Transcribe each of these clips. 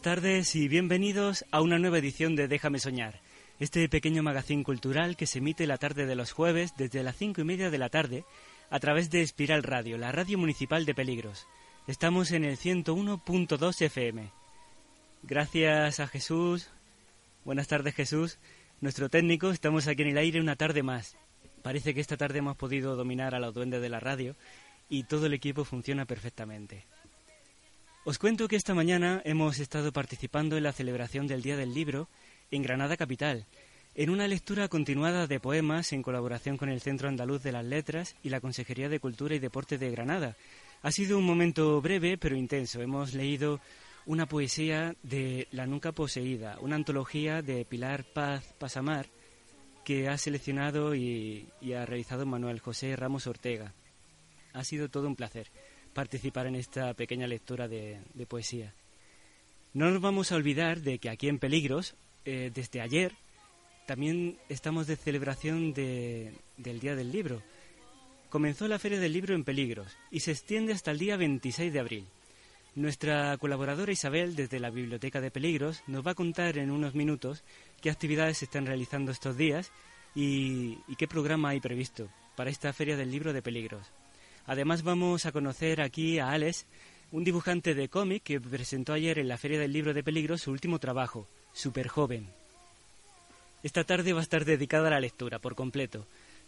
Buenas tardes y bienvenidos a una nueva edición de Déjame Soñar, este pequeño magazín cultural que se emite la tarde de los jueves desde las cinco y media de la tarde a través de Espiral Radio, la radio municipal de Peligros. Estamos en el 101.2 FM. Gracias a Jesús. Buenas tardes Jesús. Nuestro técnico, estamos aquí en el aire una tarde más. Parece que esta tarde hemos podido dominar a los duendes de la radio y todo el equipo funciona perfectamente. Os cuento que esta mañana hemos estado participando en la celebración del Día del Libro en Granada Capital, en una lectura continuada de poemas en colaboración con el Centro Andaluz de las Letras y la Consejería de Cultura y Deporte de Granada. Ha sido un momento breve pero intenso. Hemos leído una poesía de La Nunca Poseída, una antología de Pilar Paz Pasamar que ha seleccionado y, y ha realizado Manuel José Ramos Ortega. Ha sido todo un placer participar en esta pequeña lectura de, poesía. No nos vamos a olvidar de que aquí en Peligros, eh, desde ayer, también estamos de celebración del Día del Libro. Comenzó la Feria del Libro en Peligros y se extiende hasta el día 26 de abril. Nuestra colaboradora Isabel, desde la Biblioteca de Peligros, nos va a contar en unos minutos qué actividades se están realizando estos días y qué programa hay previsto para esta Feria del Libro de Peligros. Además vamos a conocer aquí a Alex, un dibujante de cómic que presentó ayer en la Feria del Libro de Peligro su último trabajo, Super Joven. Esta tarde va a estar dedicada a la lectura por completo.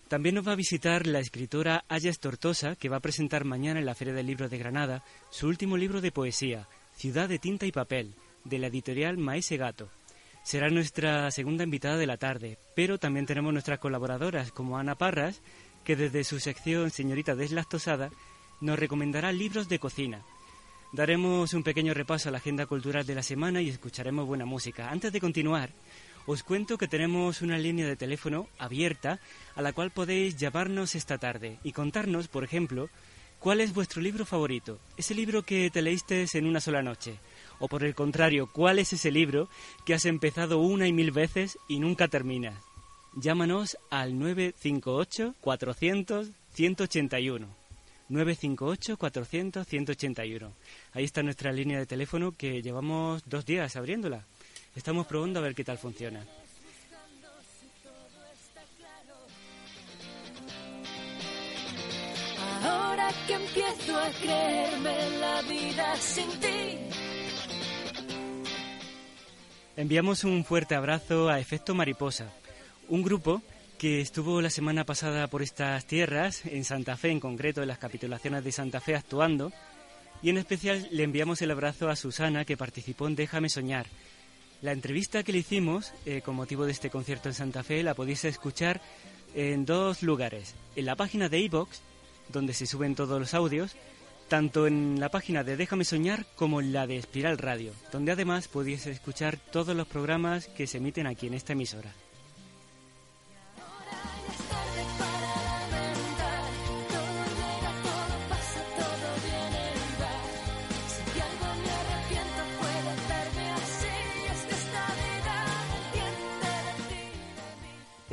También nos va a visitar la escritora Ayas Tortosa, que va a presentar mañana en la Feria del Libro de Granada su último libro de poesía, Ciudad de Tinta y Papel, de la editorial Maese Gato. Será nuestra segunda invitada de la tarde, pero también tenemos nuestras colaboradoras como Ana Parras, que desde su sección Señorita Deslactosada nos recomendará libros de cocina. Daremos un pequeño repaso a la agenda cultural de la semana y escucharemos buena música. Antes de continuar, os cuento que tenemos una línea de teléfono abierta a la cual podéis llamarnos esta tarde y contarnos, por ejemplo, cuál es vuestro libro favorito, ese libro que te leíste en una sola noche, o por el contrario, cuál es ese libro que has empezado una y mil veces y nunca terminas llámanos al 958 400 181. 958 400 181. Ahí está nuestra línea de teléfono que llevamos dos días abriéndola. Estamos probando a ver qué tal funciona. Ahora que empiezo a creerme la vida sin ti. Enviamos un fuerte abrazo a Efecto Mariposa, un grupo que estuvo la semana pasada por estas tierras, en Santa Fe en concreto, en las capitulaciones de Santa Fe actuando, y en especial le enviamos el abrazo a Susana que participó en Déjame Soñar. La entrevista que le hicimos eh, con motivo de este concierto en Santa Fe la podéis escuchar en dos lugares, en la página de iVox, donde se suben todos los audios, tanto en la página de Déjame Soñar como en la de Espiral Radio, donde además podéis escuchar todos los programas que se emiten aquí en esta emisora.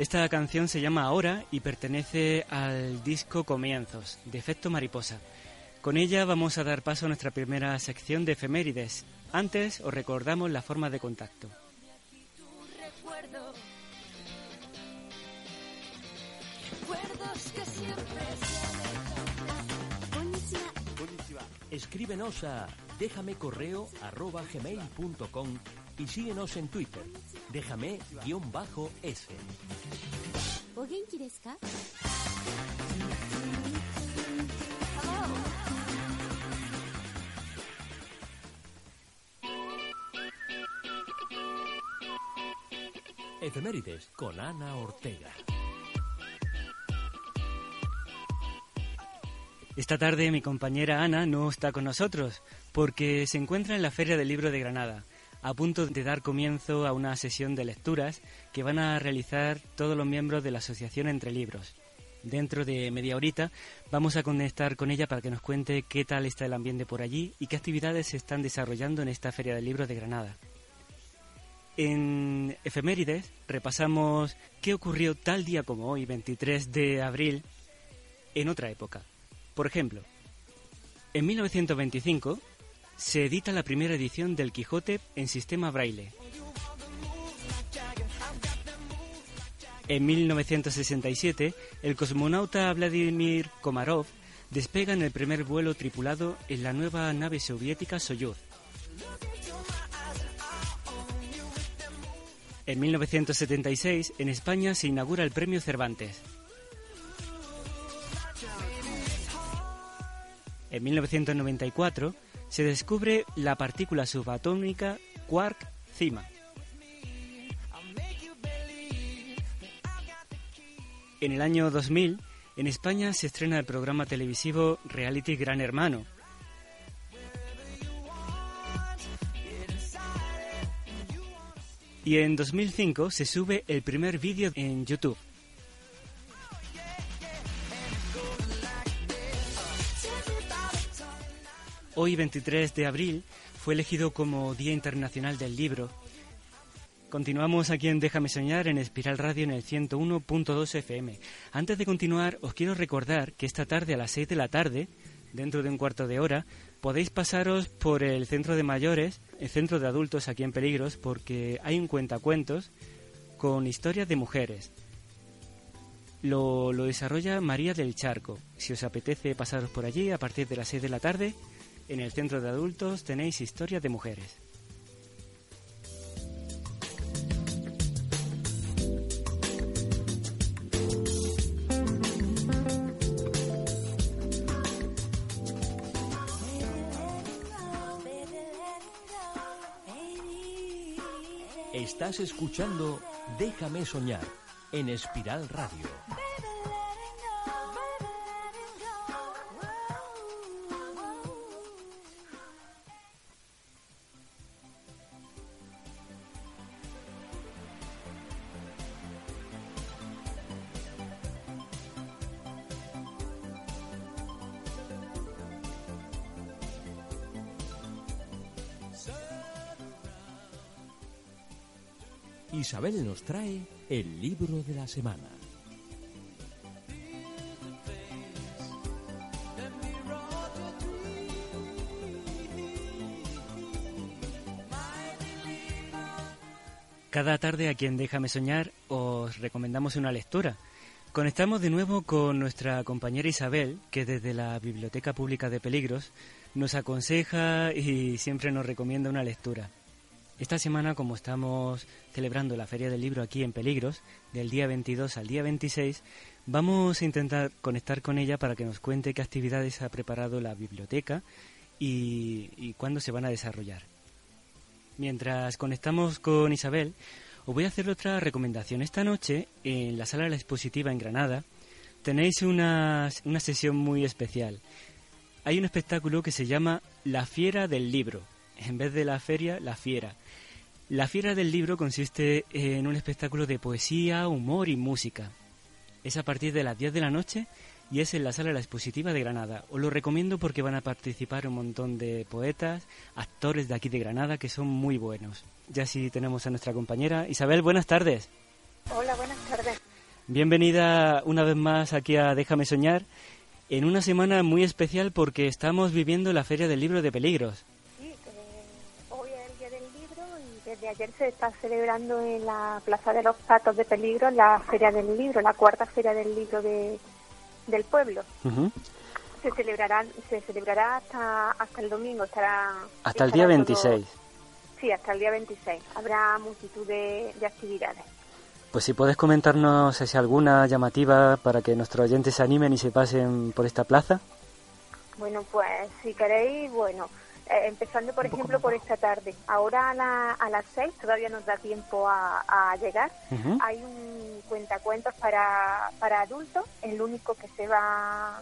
Esta canción se llama Ahora y pertenece al disco Comienzos, de Efecto Mariposa. Con ella vamos a dar paso a nuestra primera sección de efemérides. Antes os recordamos la forma de contacto. Escríbenos a déjame correo arroba gmail.com y síguenos en Twitter. Déjame guion bajo S. Efemérides con Ana Ortega. Esta tarde mi compañera Ana no está con nosotros porque se encuentra en la Feria del Libro de Granada, a punto de dar comienzo a una sesión de lecturas que van a realizar todos los miembros de la Asociación Entre Libros. Dentro de media horita vamos a conectar con ella para que nos cuente qué tal está el ambiente por allí y qué actividades se están desarrollando en esta Feria del Libro de Granada. En efemérides repasamos qué ocurrió tal día como hoy, 23 de abril, en otra época. Por ejemplo, en 1925 se edita la primera edición del Quijote en sistema braille. En 1967, el cosmonauta Vladimir Komarov despega en el primer vuelo tripulado en la nueva nave soviética Soyuz. En 1976, en España se inaugura el Premio Cervantes. En 1994 se descubre la partícula subatómica quark-cima. En el año 2000, en España se estrena el programa televisivo Reality Gran Hermano. Y en 2005 se sube el primer vídeo en YouTube. Hoy, 23 de abril, fue elegido como Día Internacional del Libro. Continuamos aquí en Déjame Soñar en Espiral Radio en el 101.2 FM. Antes de continuar, os quiero recordar que esta tarde a las 6 de la tarde, dentro de un cuarto de hora, podéis pasaros por el centro de mayores, el centro de adultos aquí en Peligros, porque hay un cuentacuentos con historias de mujeres. Lo, lo desarrolla María del Charco. Si os apetece pasaros por allí a partir de las 6 de la tarde, en el centro de adultos tenéis historias de mujeres. Estás escuchando Déjame soñar en Espiral Radio. Isabel nos trae el libro de la semana. Cada tarde a quien Déjame Soñar os recomendamos una lectura. Conectamos de nuevo con nuestra compañera Isabel, que desde la Biblioteca Pública de Peligros nos aconseja y siempre nos recomienda una lectura. Esta semana, como estamos celebrando la Feria del Libro aquí en Peligros, del día 22 al día 26, vamos a intentar conectar con ella para que nos cuente qué actividades ha preparado la biblioteca y, cuándo se van a desarrollar. Mientras conectamos con Isabel, os voy a hacer otra recomendación. Esta noche, en la sala de la expositiva en Granada, tenéis una, una sesión muy especial. Hay un espectáculo que se llama La Fiera del Libro. En vez de la feria, la fiera. La Fiera del Libro consiste en un espectáculo de poesía, humor y música. Es a partir de las 10 de la noche y es en la sala La Expositiva de Granada. Os lo recomiendo porque van a participar un montón de poetas, actores de aquí de Granada que son muy buenos. Ya sí tenemos a nuestra compañera Isabel, buenas tardes. Hola, buenas tardes. Bienvenida una vez más aquí a Déjame Soñar, en una semana muy especial porque estamos viviendo la Feria del Libro de Peligros. Ayer se está celebrando en la Plaza de los Patos de Peligros la Feria del Libro, la cuarta Feria del Libro de, del pueblo. Se celebrará, se celebrará hasta, hasta el domingo, estará... Hasta el día 26. sí, hasta el día 26. Habrá multitud de actividades. Pues si puedes comentarnos si alguna llamativa para que nuestros oyentes se animen y se pasen por esta plaza. Bueno, pues si queréis, bueno, eh, empezando por ejemplo por esta tarde. Ahora a, a las seis todavía nos da tiempo a, llegar. Hay un cuentacuentos para, para adultos, el único que se va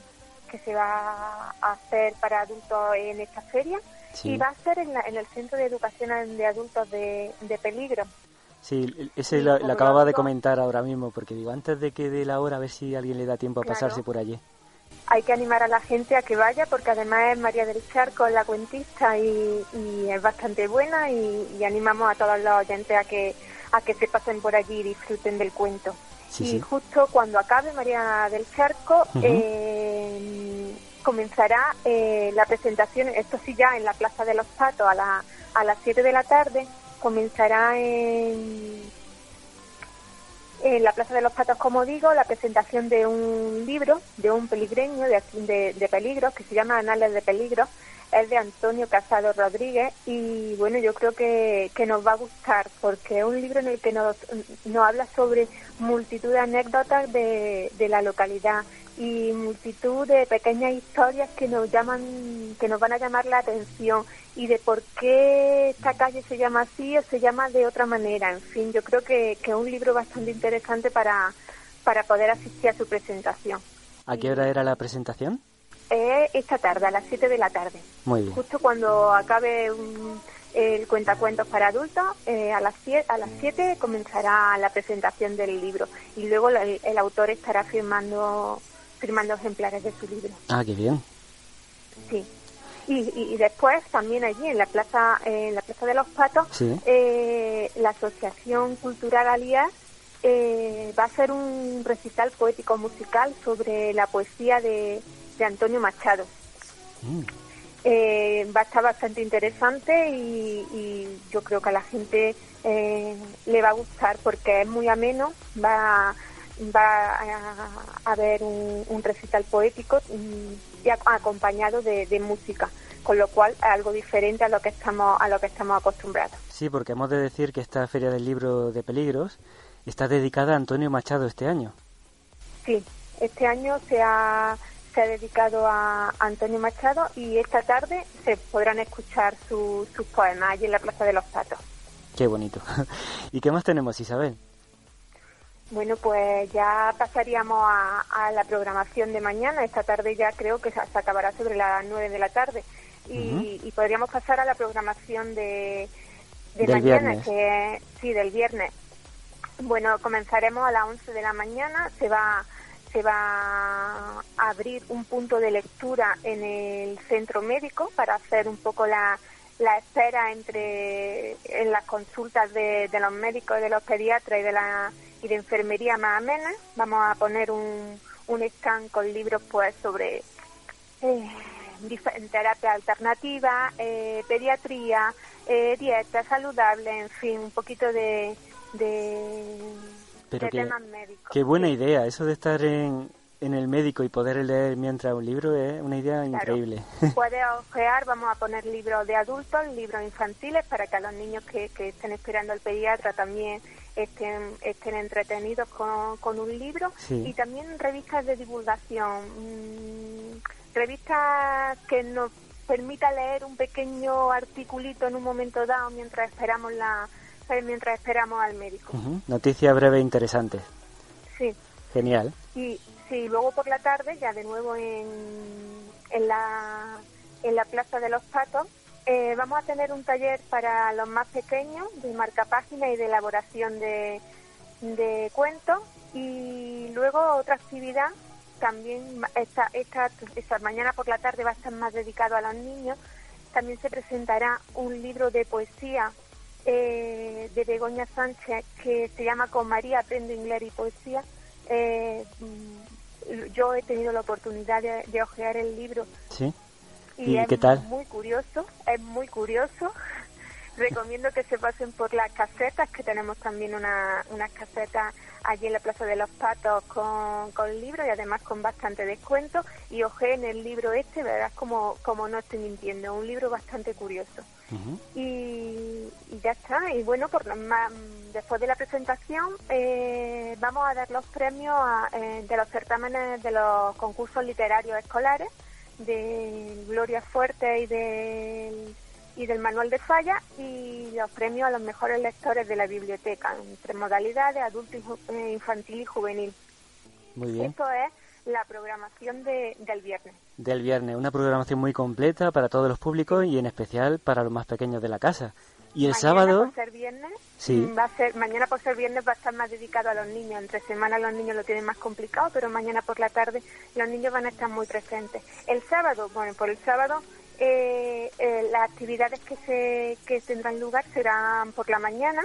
que se va a hacer para adultos en esta feria y va a ser en, en, el Centro de Educación de Adultos de, de Peligro. Sí, ese lo, acababa de comentar ahora mismo, porque digo, antes de que dé la hora, a ver si alguien le da tiempo a pasarse por allí. Hay que animar a la gente a que vaya, porque además es María del Charco la cuentista y, es bastante buena y, animamos a todos los oyentes a que, a que se pasen por allí y disfruten del cuento. y justo cuando acabe María del Charco, eh, comenzará eh, la presentación, esto sí ya en la Plaza de los Patos a, la, a las 7 de la tarde, comenzará en, en la Plaza de los Patos, como digo, la presentación de un libro de un peligreño de, de, de peligros que se llama Anales de Peligro. Es de Antonio Casado Rodríguez y bueno, yo creo que, que nos va a gustar porque es un libro en el que nos, nos habla sobre multitud de anécdotas de, de la localidad y multitud de pequeñas historias que nos llaman, que nos van a llamar la atención y de por qué esta calle se llama así o se llama de otra manera. En fin, yo creo que, es un libro bastante interesante para, para poder asistir a su presentación. ¿A qué hora era la presentación? Esta tarde, a las 7 de la tarde. Muy bien. Justo cuando acabe el cuentacuentos para adultos, eh, a las 7 a las 7 comenzará la presentación del libro y luego el autor estará firmando firmando ejemplares de su libro. Ah, qué bien. Sí. Y, y, después también allí en la plaza en la plaza de los patos eh, la asociación cultural Alias eh, va a hacer un recital poético musical sobre la poesía de, de Antonio Machado mm. eh, va a estar bastante interesante y, y, yo creo que a la gente le va a gustar porque es muy ameno va a va a, haber un, recital poético y acompañado de, música con lo cual es algo diferente a lo que estamos a lo que estamos acostumbrados. Sí, porque hemos de decir que esta Feria del Libro de Peligros está dedicada a Antonio Machado este año. Sí, este año se ha, se ha dedicado a Antonio Machado y esta tarde se podrán escuchar sus poemas allí en la Plaza de los Patos. Qué bonito. ¿Y qué más tenemos, Isabel? Bueno, pues ya pasaríamos a, la programación de mañana. Esta tarde ya creo que se, acabará sobre las nueve de la tarde. Y, podríamos pasar a la programación de, mañana, que sí, del viernes. Bueno, comenzaremos a las 11 de la mañana. Se va se va a abrir un punto de lectura en el centro médico para hacer un poco la, la espera entre en las consultas de, de los médicos, de los pediatras y de la y de enfermería más amena. Vamos a poner un, un stand con libros pues sobre eh, terapia alternativa, eh, pediatría, eh, dieta saludable, en fin, un poquito de, de, temas médicos. Qué buena idea, eso de estar en, en el médico y poder leer mientras un libro es una idea increíble. Puede ojear, vamos a poner libros de adultos, libros infantiles, para que a los niños que, que estén esperando al pediatra también estén, estén entretenidos con, con un libro y también revistas de divulgación, mm, revistas que nos permita leer un pequeño articulito en un momento dado mientras esperamos la mientras esperamos al médico. Noticias breves e interesantes. Sí. Genial. Y sí, luego por la tarde, ya de nuevo en, en, la, en la Plaza de los Patos, eh, vamos a tener un taller para los más pequeños de marca página y de elaboración de, de cuentos y luego otra actividad también esta, esta, esta mañana por la tarde va a estar más dedicado a los niños también se presentará un libro de poesía eh, de Begoña Sánchez que se llama Con María aprendo inglés y poesía Eh, mm, yo he tenido la oportunidad de, de ojear el libro. Sí. Y, ¿Y es qué tal? muy curioso, es muy curioso. Recomiendo que se pasen por las casetas, que tenemos también una, unas casetas allí en la Plaza de los Patos con, con libros y además con bastante descuento. Y ojeen el libro este, verás como, como no estoy mintiendo, un libro bastante curioso. Y, y ya está. Y bueno, por más, después de la presentación eh, vamos a dar los premios a- eh, de los certámenes de los concursos literarios escolares de Gloria Fuerte y del y del Manual de Falla y los premios a los mejores lectores de la biblioteca en tres modalidades, adulto, eh, infantil y juvenil. Muy bien. Esto es la programación de, del viernes. Del viernes, una programación muy completa para todos los públicos y en especial para los más pequeños de la casa. Y el mañana sábado, por ser viernes Sí. mm, va a ser mañana por ser viernes va a estar más dedicado a los niños entre semana los niños lo tienen más complicado pero mañana por la tarde los niños van a estar muy presentes el sábado bueno por el sábado eh, eh, las actividades que se que tendrán lugar serán por la mañana.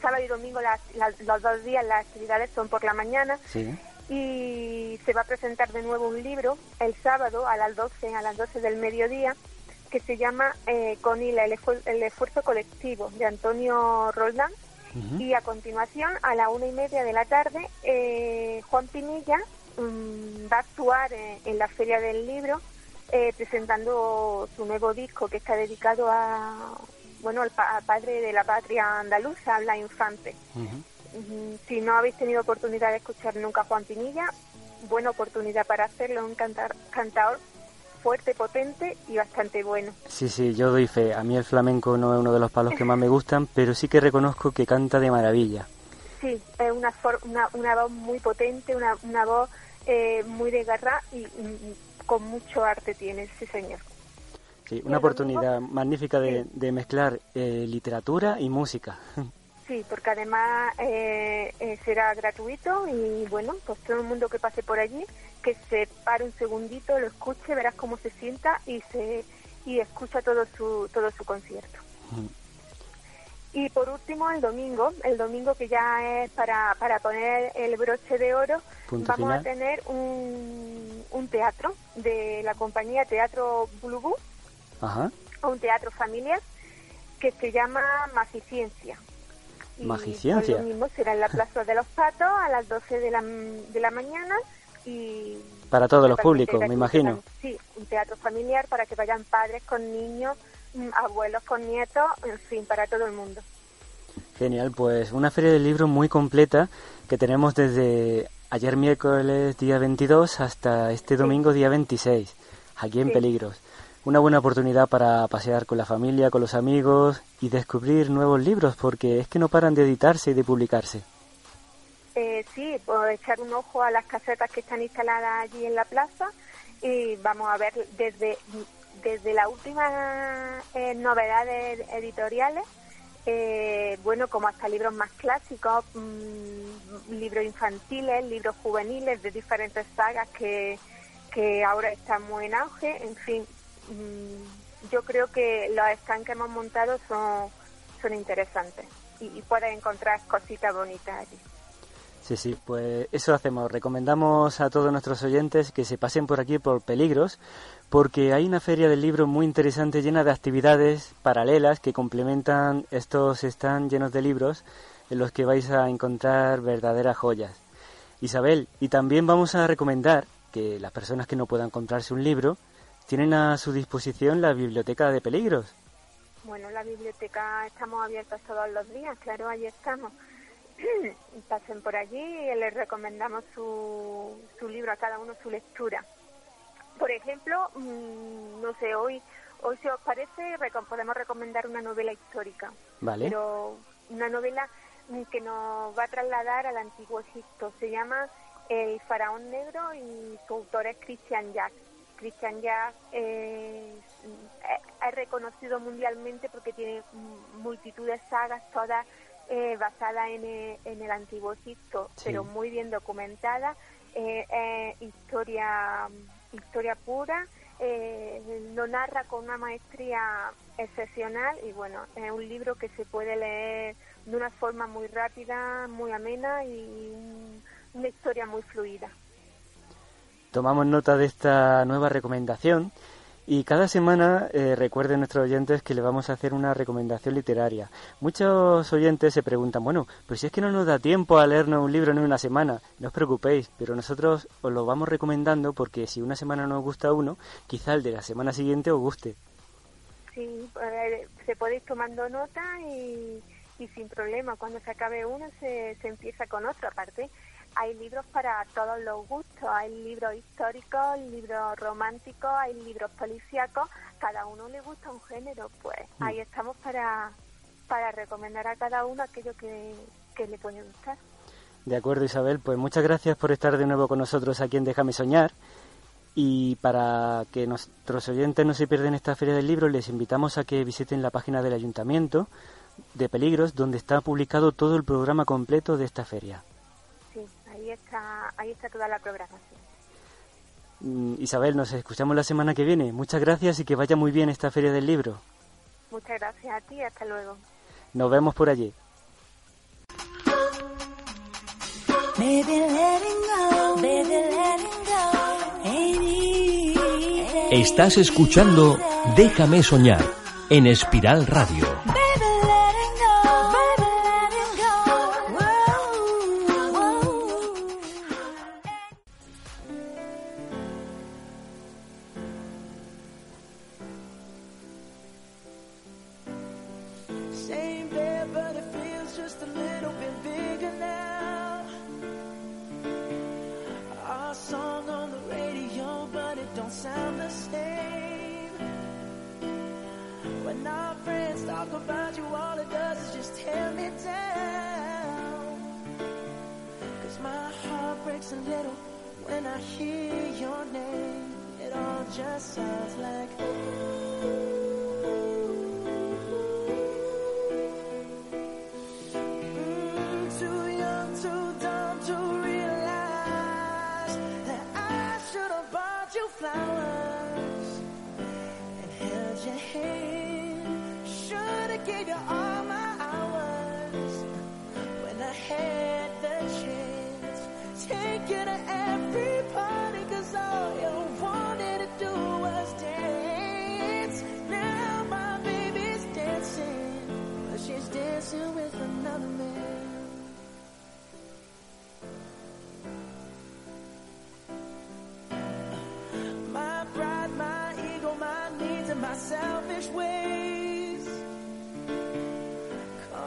Sábado y domingo las- las- los dos días las actividades son por la mañana. Sí, y se va a presentar de nuevo un libro el sábado a las 12 a las 12 del mediodía que se llama eh, Conila el, esfuer- el esfuerzo colectivo de Antonio Roldán. Y a continuación a la una y media de la tarde eh, Juan Pinilla mm, va a actuar en la feria del libro eh, presentando su nuevo disco que está dedicado a bueno al, pa- al padre de la patria andaluza habla infante Si no habéis tenido oportunidad de escuchar nunca a Juan Pinilla, buena oportunidad para hacerlo. Un cantar, cantador fuerte, potente y bastante bueno. Sí, sí, yo doy fe. A mí el flamenco no es uno de los palos que más me gustan, pero sí que reconozco que canta de maravilla. Sí, es una, for- una, una voz muy potente, una, una voz eh, muy de garra y mm, con mucho arte tiene, sí señor. Sí, una oportunidad magnífica de, de mezclar eh, literatura y música. Sí, porque además eh, eh, será gratuito y bueno, pues todo el mundo que pase por allí, que se pare un segundito, lo escuche, verás cómo se sienta y se y escucha todo su todo su concierto. Y por último, el domingo, el domingo que ya es para, para poner el broche de oro, Punto vamos final. a tener un, un teatro de la compañía Teatro Bulubú, Ajá. un teatro familiar que se llama Magiciencia. Y Magiciencia. lo mismo será en la Plaza de los Patos a las 12 de la, de la mañana y... Para todos los públicos, me imagino. Sí, un teatro familiar para que vayan padres con niños, abuelos con nietos, en fin, para todo el mundo. Genial, pues una feria del libro muy completa que tenemos desde ayer miércoles día 22 hasta este domingo día 26, aquí en Sí. Peligros. Una buena oportunidad para pasear con la familia, con los amigos y descubrir nuevos libros porque es que no paran de editarse y de publicarse. Eh, sí, pues echar un ojo a las casetas que están instaladas allí en la plaza y vamos a ver desde, desde las últimas eh, novedades editoriales, eh, bueno, como hasta libros más clásicos, mm, libros infantiles, libros juveniles de diferentes sagas que, que ahora están muy en auge, en fin, mm, yo creo que los stands que hemos montado son, son interesantes y puedes encontrar cositas bonitas allí. Sí, sí, pues eso hacemos. Recomendamos a todos nuestros oyentes que se pasen por aquí por Peligros, porque hay una feria del libro muy interesante llena de actividades paralelas que complementan estos están llenos de libros en los que vais a encontrar verdaderas joyas. Isabel, y también vamos a recomendar que las personas que no puedan comprarse un libro tienen a su disposición la biblioteca de Peligros. Bueno, la biblioteca estamos abiertos todos los días, claro, ahí estamos. Pasen por allí y les recomendamos su, su libro, a cada uno su lectura. Por ejemplo, mm, no sé, hoy, hoy si os parece, podemos recomendar una novela histórica, ¿Vale? pero una novela mm, que nos va a trasladar al antiguo Egipto. Se llama El faraón negro y su autor es Christian Jack. Christian Jack es, es reconocido mundialmente porque tiene mm, multitud de sagas, todas eh, basadas en, eh, en el antiguo Egipto, Sí. pero muy bien documentadas. Eh, eh, historia, historia pura, eh, lo narra con una maestría excepcional y bueno, es un libro que se puede leer de una forma muy rápida, muy amena y un, una historia muy fluida. Tomamos nota de esta nueva recomendación y cada semana eh, recuerden nuestros oyentes que le vamos a hacer una recomendación literaria. Muchos oyentes se preguntan, bueno, pues si es que no nos da tiempo a leernos un libro en una semana, no os preocupéis, pero nosotros os lo vamos recomendando porque si una semana no os gusta uno, quizá el de la semana siguiente os guste. Sí, se puede ir tomando nota y, y sin problema. Cuando se acabe uno se, se empieza con otro. Aparte, hay libros para todos los gustos. Hay libros históricos, libros románticos, hay libros policíacos. Cada uno le gusta un género. Pues Mm. ahí estamos para, para recomendar a cada uno aquello que, que le puede gustar. De acuerdo, Isabel, pues muchas gracias por estar de nuevo con nosotros aquí en Déjame Soñar. Y para que nuestros oyentes no se pierdan esta feria del libro, les invitamos a que visiten la página del Ayuntamiento de Peligros, donde está publicado todo el programa completo de esta feria. Ahí está, ahí está toda la programación. Mm, Isabel, nos escuchamos la semana que viene. Muchas gracias y que vaya muy bien esta feria del libro. Muchas gracias a ti y hasta luego. Nos vemos por allí. Estás escuchando Déjame Soñar en Espiral Radio.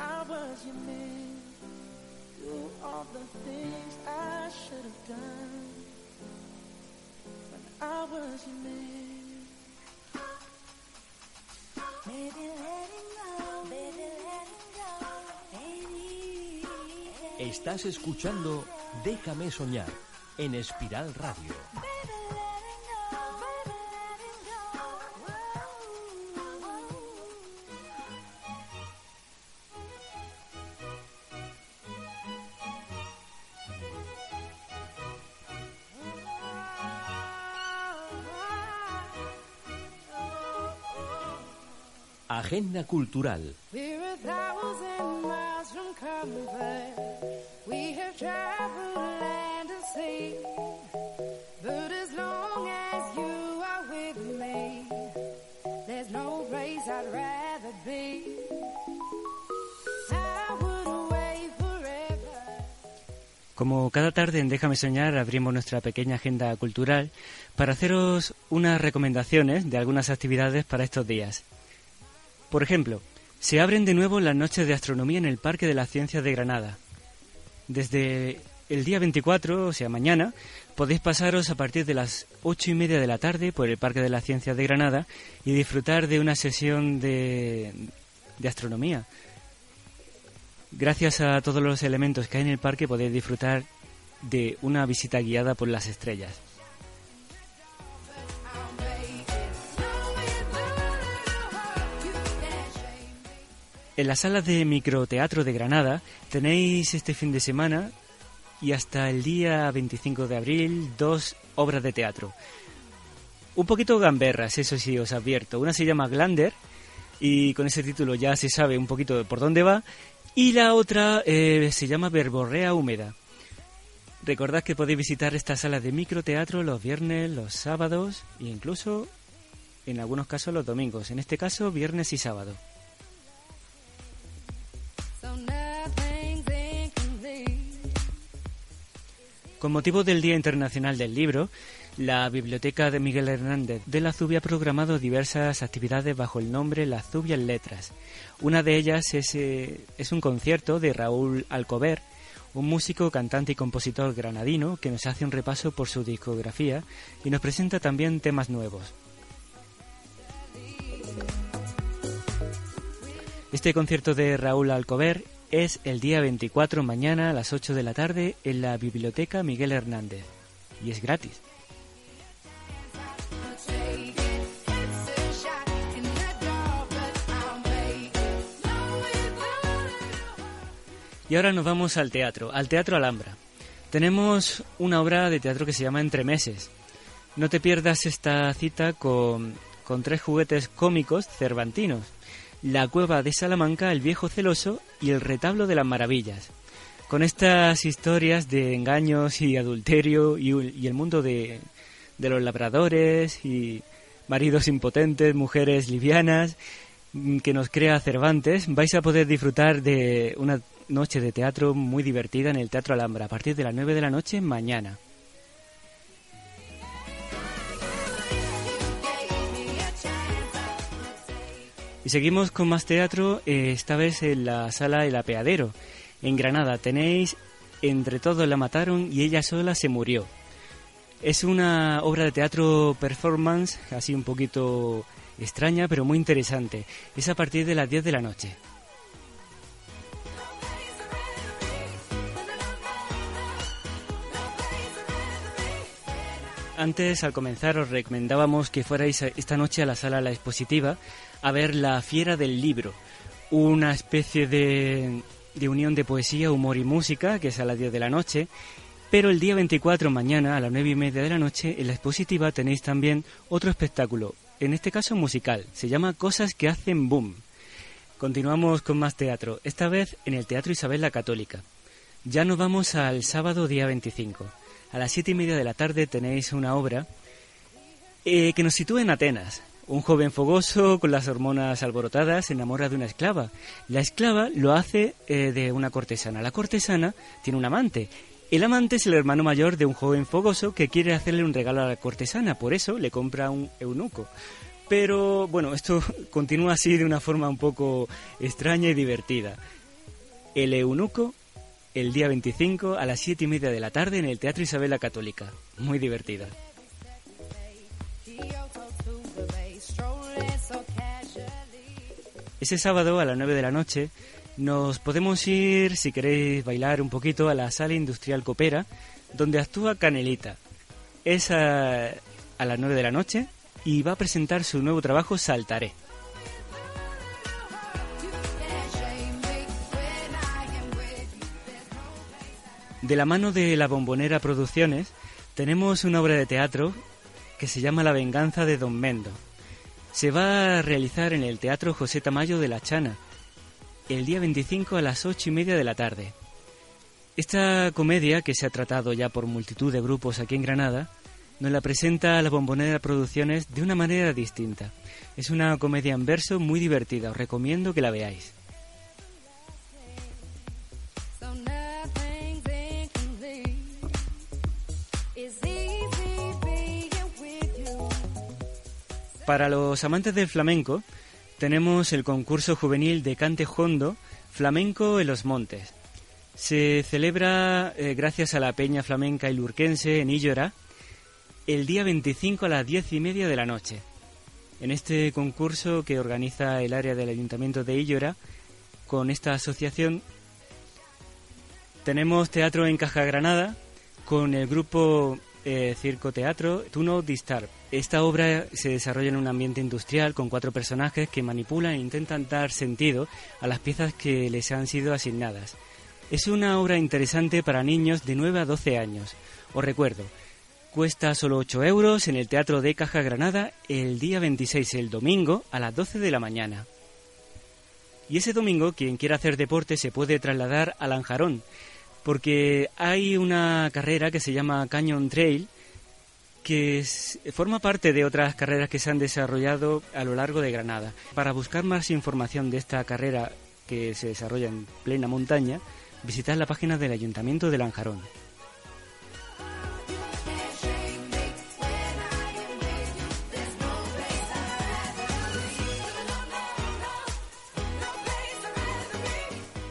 I was your man. Do all the things I should have done when I was your man. Baby, letting go, baby, letting go. Easy. Estás escuchando Déjame soñar en Espiral Radio. Away forever. Como cada tarde en Déjame Soñar abrimos nuestra pequeña agenda cultural para haceros unas recomendaciones de algunas actividades para estos días. Por ejemplo, se abren de nuevo las noches de astronomía en el Parque de las Ciencias de Granada. Desde el día 24, o sea mañana, podéis pasaros a partir de las ocho y media de la tarde por el Parque de las Ciencias de Granada y disfrutar de una sesión de, de astronomía. Gracias a todos los elementos que hay en el parque podéis disfrutar de una visita guiada por las estrellas. En la sala de microteatro de Granada tenéis este fin de semana y hasta el día 25 de abril dos obras de teatro. Un poquito gamberras, eso sí os advierto. Una se llama Glander y con ese título ya se sabe un poquito por dónde va. Y la otra eh, se llama Verborrea Húmeda. Recordad que podéis visitar esta sala de microteatro los viernes, los sábados e incluso en algunos casos los domingos. En este caso, viernes y sábado. Con motivo del Día Internacional del Libro, la Biblioteca de Miguel Hernández de la Zubia ha programado diversas actividades bajo el nombre La Zubia en Letras. Una de ellas es, eh, es un concierto de Raúl Alcover, un músico, cantante y compositor granadino que nos hace un repaso por su discografía y nos presenta también temas nuevos. Este concierto de Raúl Alcover es el día 24 mañana a las 8 de la tarde en la Biblioteca Miguel Hernández y es gratis. Y ahora nos vamos al teatro, al Teatro Alhambra. Tenemos una obra de teatro que se llama Entre Meses. No te pierdas esta cita con, con tres juguetes cómicos cervantinos. La cueva de Salamanca, el viejo celoso y el retablo de las maravillas. Con estas historias de engaños y adulterio y, el mundo de, de los labradores y maridos impotentes, mujeres livianas mm, que nos crea Cervantes, vais a poder disfrutar de una noche de teatro muy divertida en el Teatro Alhambra a partir de las 9 de la noche mañana. Y seguimos con más teatro, eh, esta vez en la sala El Apeadero, en Granada. Tenéis Entre todos la mataron y ella sola se murió. Es una obra de teatro performance, así un poquito extraña, pero muy interesante. Es a partir de las 10 de la noche. Antes, al comenzar, os recomendábamos que fuerais esta noche a la sala La Expositiva a ver La Fiera del Libro, una especie de, de unión de poesía, humor y música, que es a las 10 de la noche. Pero el día 24, mañana, a las 9 y media de la noche, en La Expositiva tenéis también otro espectáculo, en este caso musical, se llama Cosas que hacen boom. Continuamos con más teatro, esta vez en el Teatro Isabel la Católica. Ya nos vamos al sábado día 25. A las siete y media de la tarde tenéis una obra eh, que nos sitúa en Atenas. Un joven fogoso con las hormonas alborotadas se enamora de una esclava. La esclava lo hace eh, de una cortesana. La cortesana tiene un amante. El amante es el hermano mayor de un joven fogoso que quiere hacerle un regalo a la cortesana. Por eso le compra un eunuco. Pero bueno, esto continúa así de una forma un poco extraña y divertida. El eunuco el día 25 a las 7 y media de la tarde en el Teatro Isabel la Católica. Muy divertida. Ese sábado a las 9 de la noche Nos podemos ir, si queréis bailar un poquito, a la sala industrial Copera, donde actúa Canelita. Es a, a las 9 de la noche y va a presentar su nuevo trabajo Saltaré. De la mano de la Bombonera Producciones tenemos una obra de teatro que se llama La venganza de Don Mendo. Se va a realizar en el Teatro José Tamayo de la Chana el día 25 a las 8 y media de la tarde. Esta comedia, que se ha tratado ya por multitud de grupos aquí en Granada, nos la presenta la Bombonera Producciones de una manera distinta. Es una comedia en verso muy divertida, os recomiendo que la veáis. Para los amantes del flamenco, tenemos el concurso juvenil de cante hondo Flamenco en los Montes. Se celebra eh, gracias a la Peña Flamenca Ilurquense en Illora el día 25 a las 10 y media de la noche. En este concurso que organiza el área del Ayuntamiento de Illora, con esta asociación, tenemos teatro en Caja Granada con el grupo eh, Circo Teatro Tuno Distar. Esta obra se desarrolla en un ambiente industrial con cuatro personajes que manipulan e intentan dar sentido a las piezas que les han sido asignadas. Es una obra interesante para niños de 9 a 12 años. Os recuerdo, cuesta solo 8 euros en el Teatro de Caja Granada el día 26, el domingo, a las 12 de la mañana. Y ese domingo, quien quiera hacer deporte se puede trasladar a Lanjarón, porque hay una carrera que se llama Canyon Trail, que forma parte de otras carreras que se han desarrollado a lo largo de Granada. Para buscar más información de esta carrera que se desarrolla en plena montaña, visitad la página del Ayuntamiento de Lanjarón.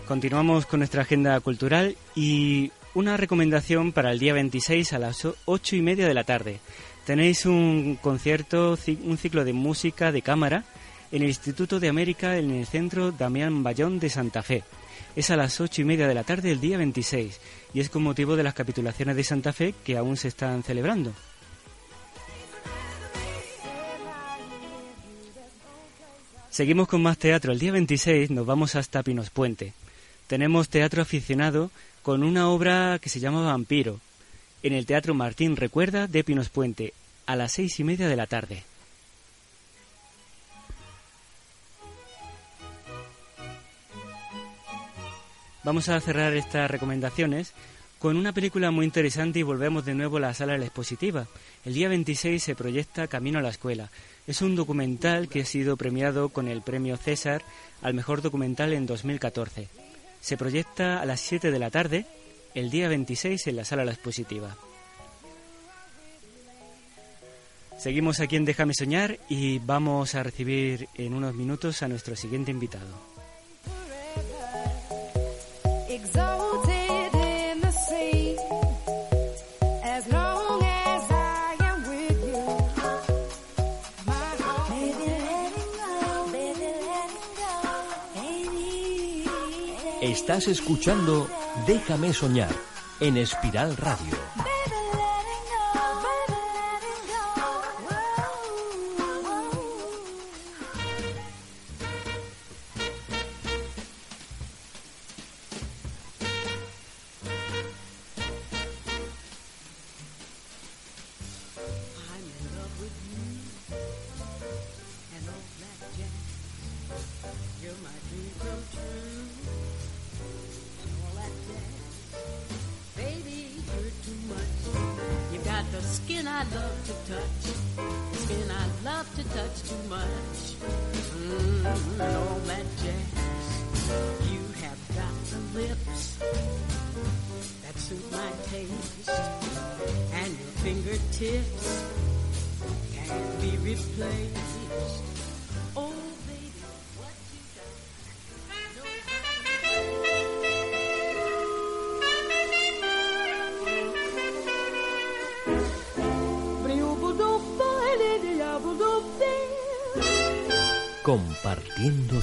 Continuamos con nuestra agenda cultural y una recomendación para el día 26 a las o- ocho y media de la tarde. Tenéis un concierto, ci- un ciclo de música de cámara en el Instituto de América en el Centro Damián Bayón de Santa Fe. Es a las ocho y media de la tarde el día 26 y es con motivo de las capitulaciones de Santa Fe que aún se están celebrando. Seguimos con más teatro. El día 26 nos vamos hasta Pinos Puente. Tenemos teatro aficionado con una obra que se llama Vampiro, en el Teatro Martín Recuerda de Pinos Puente, a las seis y media de la tarde. Vamos a cerrar estas recomendaciones con una película muy interesante y volvemos de nuevo a la sala de la expositiva. El día 26 se proyecta Camino a la Escuela. Es un documental que ha sido premiado con el premio César al mejor documental en 2014. Se proyecta a las 7 de la tarde, el día 26 en la sala la expositiva. Seguimos aquí en Déjame Soñar y vamos a recibir en unos minutos a nuestro siguiente invitado. Estás escuchando Déjame Soñar en Espiral Radio.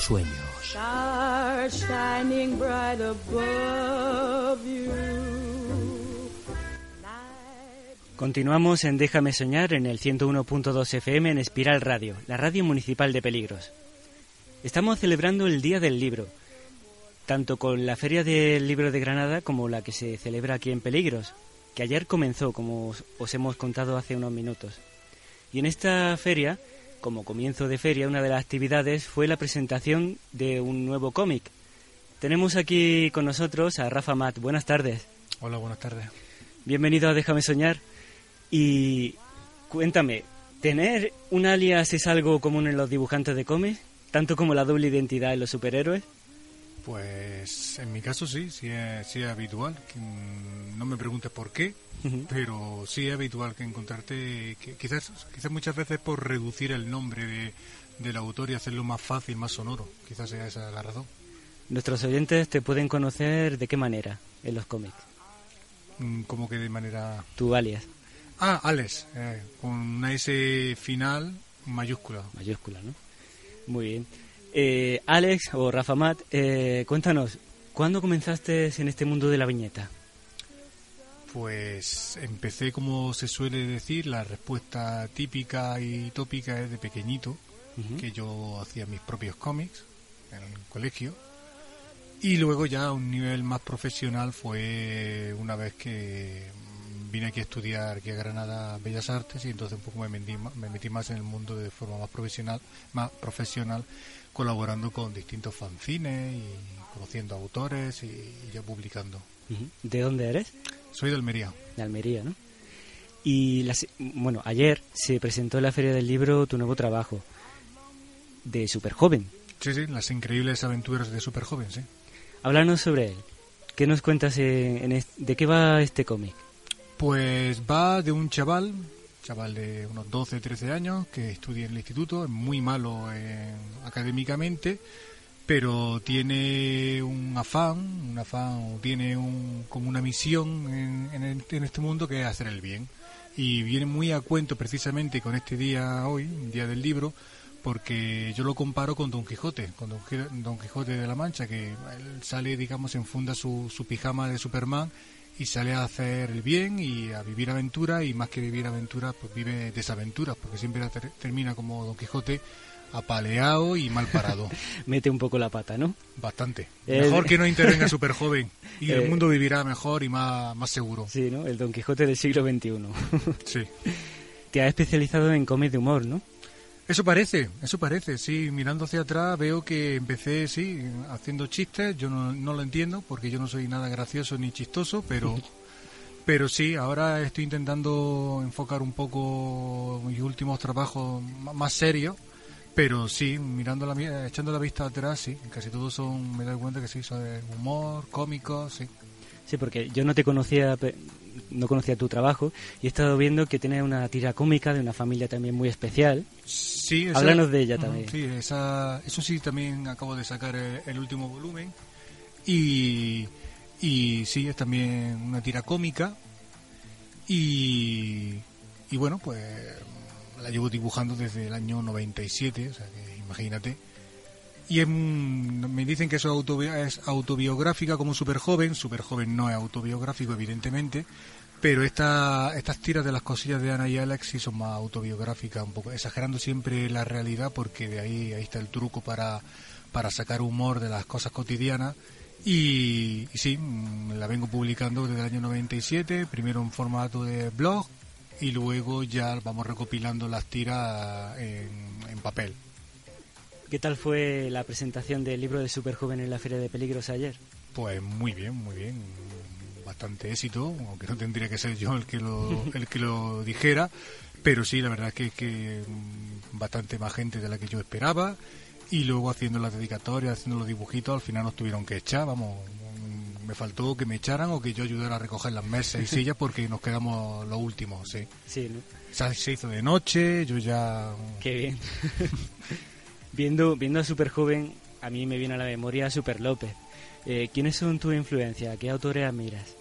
Sueños. Continuamos en Déjame Soñar en el 101.2 FM en Espiral Radio, la radio municipal de Peligros. Estamos celebrando el Día del Libro, tanto con la Feria del Libro de Granada como la que se celebra aquí en Peligros, que ayer comenzó, como os hemos contado hace unos minutos. Y en esta feria, como comienzo de feria, una de las actividades fue la presentación de un nuevo cómic. Tenemos aquí con nosotros a Rafa Mat. Buenas tardes. Hola, buenas tardes. Bienvenido a Déjame Soñar. Y cuéntame, ¿tener un alias es algo común en los dibujantes de cómics? ¿Tanto como la doble identidad en los superhéroes? Pues en mi caso sí, sí es, sí es habitual. mm, No me preguntes por qué, pero sí es habitual que encontrarte, que quizás, quizás muchas veces por reducir el nombre de, del autor y hacerlo más fácil, más sonoro. Quizás sea esa la razón. Nuestros oyentes te pueden conocer de qué manera en los cómics. Mm, Como que de manera... Tu alias, Ah, Alex, eh, con una S final mayúscula. mayúscula, ¿no? Muy bien. Eh, Alex o Rafa Mat, eh, cuéntanos, ¿cuándo comenzaste en este mundo de la viñeta? Pues empecé, como se suele decir, la respuesta típica y tópica es de pequeñito, que yo hacía mis propios cómics en el colegio. Y luego ya a un nivel más profesional fue una vez que vine aquí a estudiar aquí a Granada Bellas Artes y entonces un poco me metí, me metí más en el mundo de forma más profesional, más profesional, colaborando con distintos fanzines y conociendo autores y, y ya publicando. ¿De dónde eres? Soy de Almería. de Almería, ¿no? Y la se- bueno, ayer se presentó en la Feria del Libro tu nuevo trabajo de super joven. Sí, sí, las increíbles aventuras de Super Joven, sí. Háblanos sobre él. ¿Qué nos cuentas en, en de qué va este cómic? Pues va de un chaval, chaval de unos 12, 13 años, que estudia en el instituto, es muy malo eh, académicamente, pero tiene un afán, un afán, o tiene un, como una misión en, en en este mundo que es hacer el bien. Y viene muy a cuento precisamente con este día hoy, Día del Libro, porque yo lo comparo con Don Quijote, con Don, Qui- Don Quijote de la Mancha, que sale, digamos, enfunda su, su pijama de Superman y sale a hacer el bien y a vivir aventura y más que vivir aventura, pues vive desaventuras, porque siempre ter- termina como Don Quijote apaleado y mal parado. Mete un poco la pata, ¿no? Bastante. El- Mejor que no intervenga Super Joven y Eh, el mundo vivirá mejor y más, más seguro. Sí, ¿no? El Don Quijote del siglo XXI. Sí. Te has especializado en cómics de humor, ¿no? Eso parece, eso parece, sí, mirando hacia atrás veo que empecé, sí, haciendo chistes, yo no, no lo entiendo porque yo no soy nada gracioso ni chistoso, pero, pero sí, ahora estoy intentando enfocar un poco mis últimos trabajos más serios, pero sí, mirando la, echando la vista atrás, sí, casi todos son, me doy cuenta que sí, son de humor, cómicos, sí. Sí, porque yo no te conocía, no conocía tu trabajo y he estado viendo que tienes una tira cómica de una familia también muy especial. Sí, esa- Háblanos de ella también. Sí, esa, eso sí, también acabo de sacar el, el último volumen. Y, y sí, es también una tira cómica. Y, y bueno, pues la llevo dibujando desde el año 97, o sea que imagínate. Y es un- me dicen que eso autobi- es autobiográfica como Super Joven. Super Joven no es autobiográfico, evidentemente. Pero esta, estas tiras de las cosillas de Ana y Alex sí son más autobiográficas, un poco exagerando siempre la realidad porque de ahí, ahí está el truco para, para sacar humor de las cosas cotidianas. Y, y sí, mm, la vengo publicando desde el año 97, primero en formato de blog y luego ya vamos recopilando las tiras en, en papel. ¿Qué tal fue la presentación del libro de Super Joven en la Feria de Peligros ayer? Pues muy bien, muy bien. Bastante éxito, aunque no tendría que ser yo el que lo, el que lo dijera. Pero sí, la verdad es que, que mm, bastante más gente de la que yo esperaba. Y luego haciendo las dedicatorias, haciendo los dibujitos, al final nos tuvieron que echar. Vamos, mm, me faltó que me echaran o que yo ayudara a recoger las mesas y sillas porque nos quedamos los últimos, sí. Sí, ¿no? Se, se hizo de noche, yo ya... Qué bien. viendo, viendo a Super Joven, a mí me viene a la memoria Super López. Eh, ¿Quiénes son tus influencias? ¿Qué autores admiras?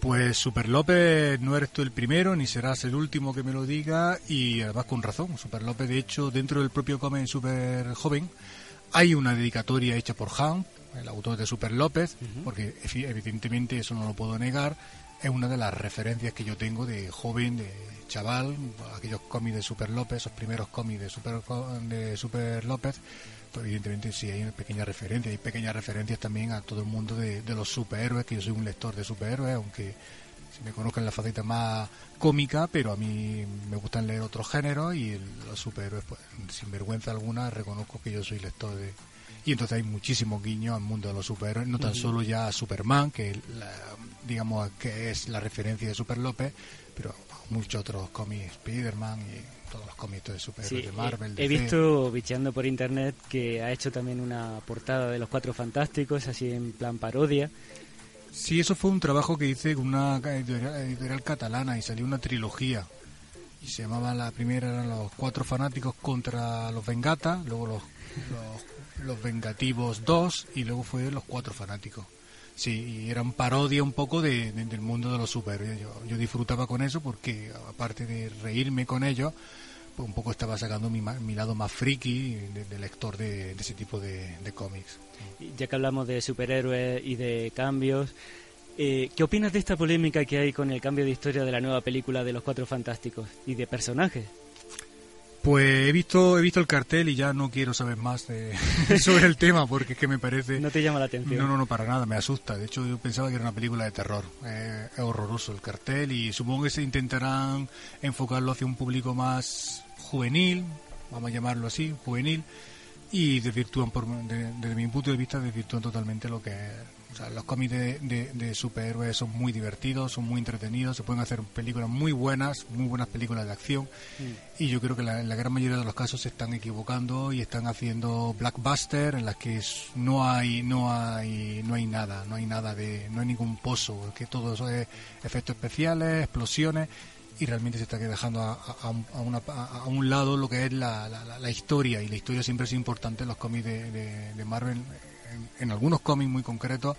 Pues Super López no eres tú el primero ni serás el último que me lo diga y además con razón. Super López, de hecho, dentro del propio Come Super Joven hay una dedicatoria hecha por Han el autor de Super López, porque evidentemente eso no lo puedo negar, es una de las referencias que yo tengo de joven, de chaval, aquellos cómics de Super López, esos primeros cómics de Super, de Super López, pues evidentemente sí hay una pequeña referencia, hay pequeñas referencias también a todo el mundo de, los superhéroes, que yo soy un lector de superhéroes, aunque se me conozca en la faceta más cómica, pero a mí me gustan leer otros géneros y los superhéroes, pues sin vergüenza alguna, reconozco que yo soy lector de... Y entonces hay muchísimos guiños al mundo de los superhéroes, no tan solo ya a Superman, que la- digamos que es la referencia de Super López, pero muchos otros cómics, Spiderman y todos los cómics de superhéroes Sí, de Marvel. he, he DC. visto bicheando por internet que ha hecho también una portada de los Cuatro Fantásticos, así en plan parodia. Sí, eso fue un trabajo que hice con una editorial, editorial catalana y salió una trilogía. Y se llamaba la primera eran los cuatro fanáticos contra los Vengata, luego los, los, los Vengativos 2 y luego fue los cuatro fanáticos. Sí, y eran parodia un poco de, de- del mundo de los superhéroes. Yo, disfrutaba con eso porque aparte de reírme con ellos, pues un poco estaba sacando mi, mi lado más friki de, de lector de, ese tipo de, cómics. Ya que hablamos de superhéroes y de cambios, eh, ¿qué opinas de esta polémica que hay con el cambio de historia de la nueva película de los Cuatro Fantásticos y de personajes? Pues he visto, he visto el cartel y ya no quiero saber más de- sobre el tema porque es que me parece... ¿No te llama la atención? No, no, no, para nada, me asusta. De hecho, yo pensaba que era una película de terror. Eh, es horroroso el cartel y supongo que se intentarán enfocarlo hacia un público más juvenil, vamos a llamarlo así, juvenil, y desvirtúan, por, de- desde mi punto de vista, desvirtúan totalmente lo que es. O sea, los cómics de, de- de superhéroes son muy divertidos, son muy entretenidos, se pueden hacer películas muy buenas, muy buenas películas de acción. Y yo creo que la, en la gran mayoría de los casos se están equivocando y están haciendo blackbuster en las que no hay no hay no hay nada, no hay nada de no hay ningún pozo, que todo eso es efectos especiales, explosiones y realmente se está dejando a, a- a un- a una- a- a un lado lo que es la, la- la- historia y la historia siempre es importante en los cómics de, de- de Marvel en, en algunos cómics muy concretos